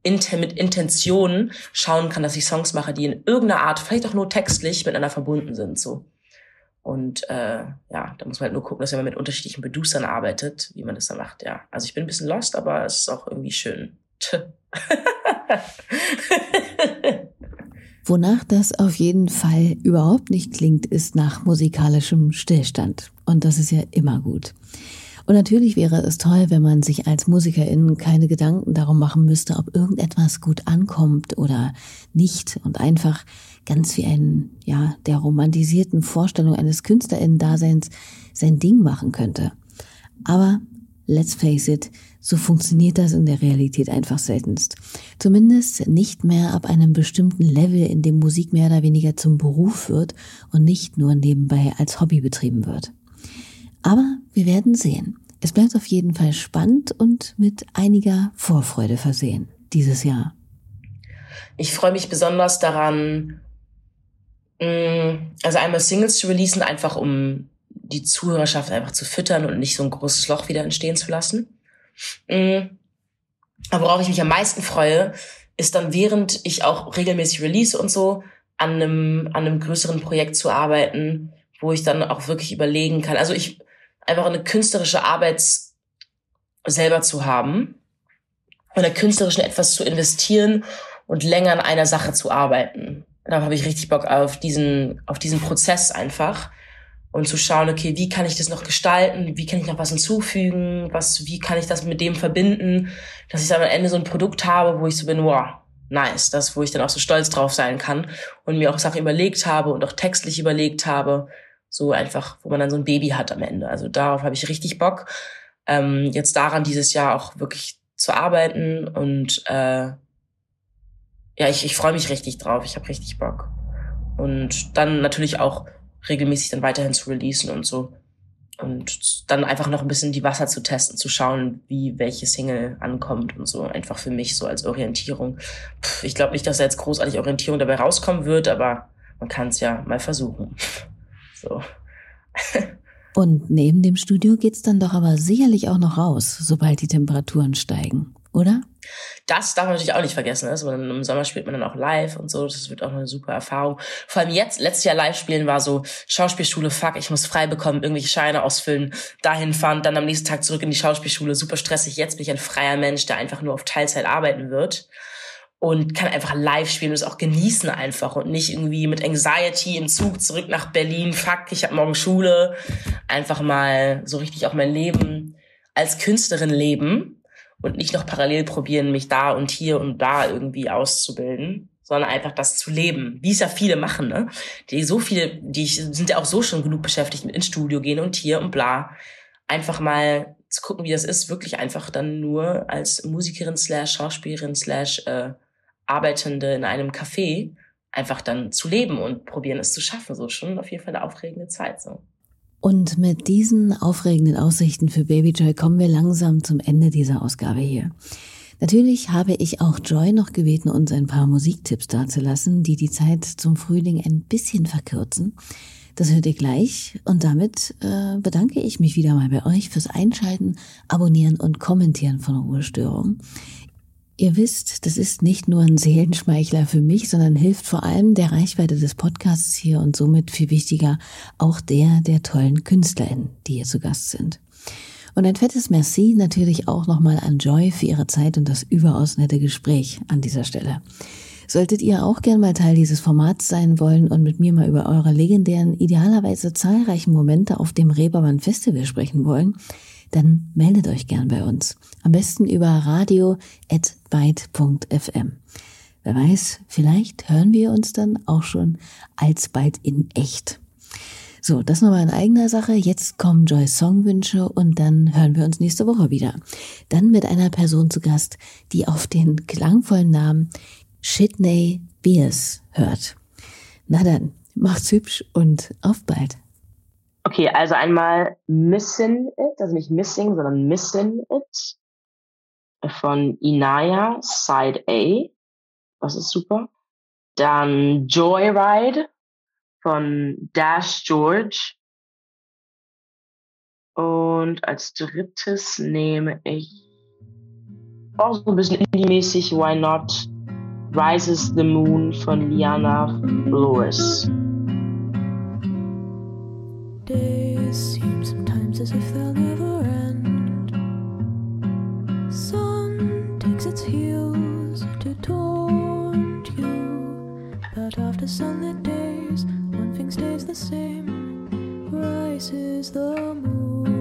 mit Intention schauen kann, dass ich Songs mache, die in irgendeiner Art, vielleicht auch nur textlich, miteinander verbunden sind. So. Und äh, ja, da muss man halt nur gucken, dass man mit unterschiedlichen Producern arbeitet, wie man das dann macht, ja. Also ich bin ein bisschen lost, aber es ist auch irgendwie schön. Wonach das auf jeden Fall überhaupt nicht klingt, ist nach musikalischem Stillstand. Und das ist ja immer gut. Und natürlich wäre es toll, wenn man sich als Musikerin keine Gedanken darum machen müsste, ob irgendetwas gut ankommt oder nicht und einfach ganz wie ein, ja, der romantisierten Vorstellung eines KünstlerInnen-Daseins sein Ding machen könnte. Aber let's face it, so funktioniert das in der Realität einfach seltenst. Zumindest nicht mehr ab einem bestimmten Level, in dem Musik mehr oder weniger zum Beruf wird und nicht nur nebenbei als Hobby betrieben wird. Aber wir werden sehen. Es bleibt auf jeden Fall spannend und mit einiger Vorfreude versehen dieses Jahr. Ich freue mich besonders daran, also einmal Singles zu releasen, einfach um die Zuhörerschaft einfach zu füttern und nicht so ein großes Loch wieder entstehen zu lassen. Mm. Aber worauf ich mich am meisten freue, ist dann, während ich auch regelmäßig release und so, an einem, an einem größeren Projekt zu arbeiten, wo ich dann auch wirklich überlegen kann. Also ich, einfach eine künstlerische Arbeit selber zu haben und der künstlerischen etwas zu investieren und länger an einer Sache zu arbeiten. Da habe ich richtig Bock auf diesen, auf diesen Prozess einfach und zu schauen, okay, wie kann ich das noch gestalten? Wie kann ich noch was hinzufügen? Was, wie kann ich das mit dem verbinden? Dass ich dann am Ende so ein Produkt habe, wo ich so bin, wow, nice. Das, wo ich dann auch so stolz drauf sein kann und mir auch Sachen überlegt habe und auch textlich überlegt habe so einfach, wo man dann so ein Baby hat am Ende. Also darauf habe ich richtig Bock, ähm, jetzt daran dieses Jahr auch wirklich zu arbeiten und äh, ja, ich, ich freue mich richtig drauf. Ich habe richtig Bock. Und dann natürlich auch regelmäßig dann weiterhin zu releasen und so. Und dann einfach noch ein bisschen die Wasser zu testen, zu schauen, wie welche Single ankommt und so. Einfach für mich so als Orientierung. Puh, ich glaube nicht, dass da jetzt großartig Orientierung dabei rauskommen wird, aber man kann es ja mal versuchen. So. Und neben dem Studio geht's dann doch aber sicherlich auch noch raus, sobald die Temperaturen steigen, oder? Das darf man natürlich auch nicht vergessen. Also Im Sommer spielt man dann auch live und so. Das wird auch eine super Erfahrung. Vor allem jetzt, letztes Jahr live spielen war so Schauspielschule, fuck, ich muss frei bekommen, irgendwelche Scheine ausfüllen, dahin fahren, dann am nächsten Tag zurück in die Schauspielschule. Super stressig. Jetzt bin ich ein freier Mensch, der einfach nur auf Teilzeit arbeiten wird und kann einfach live spielen und es auch genießen einfach und nicht irgendwie mit Anxiety im Zug zurück nach Berlin, fuck, ich habe morgen Schule, einfach mal so richtig auch mein Leben als Künstlerin leben und nicht noch parallel probieren, mich da und hier und da irgendwie auszubilden, sondern einfach das zu leben, wie es ja viele machen, ne? Die so viele, die sind ja auch so schon genug beschäftigt mit ins Studio gehen und hier und bla. Einfach mal zu gucken, wie das ist, wirklich einfach dann nur als Musikerin slash Schauspielerin slash äh, Arbeitende in einem Café einfach dann zu leben und probieren es zu schaffen. So schon auf jeden Fall eine aufregende Zeit. So. Und mit diesen aufregenden Aussichten für Baby Joy kommen wir langsam zum Ende dieser Ausgabe hier. Natürlich habe ich auch Joy noch gebeten, uns ein paar Musiktipps dazulassen, die die Zeit zum Frühling ein bisschen verkürzen. Das hört ihr gleich und damit äh, bedanke ich mich wieder mal bei euch fürs Einschalten, Abonnieren und Kommentieren von Ruhestörung. Ihr wisst, das ist nicht nur ein Seelenschmeichler für mich, sondern hilft vor allem der Reichweite des Podcasts hier und somit viel wichtiger auch der der tollen KünstlerInnen, die hier zu Gast sind. Und ein fettes Merci natürlich auch nochmal an Joy für ihre Zeit und das überaus nette Gespräch an dieser Stelle. Solltet ihr auch gern mal Teil dieses Formats sein wollen und mit mir mal über eure legendären, idealerweise zahlreichen Momente auf dem Reeperbahn Festival sprechen wollen, dann meldet euch gern bei uns. Am besten über radio.byte.fm. Wer weiß, vielleicht hören wir uns dann auch schon alsbald in echt. So, das nochmal in eigener Sache. Jetzt kommen Joyce Songwünsche und dann hören wir uns nächste Woche wieder. Dann mit einer Person zu Gast, die auf den klangvollen Namen Shitney Beers hört. Na dann, macht's hübsch und auf bald. Okay, also einmal Missing It, also nicht Missing, sondern Missing It von Inaya, Side A. Das ist super. Dann Joyride von Dash George. Und als drittes nehme ich auch so ein bisschen indie-mäßig, Why Not? Rises the Moon von Liana Flores. Days seem sometimes as if they'll never end. Sun takes its heels to taunt you, but after sunlit days, one thing stays the same. Rises the moon.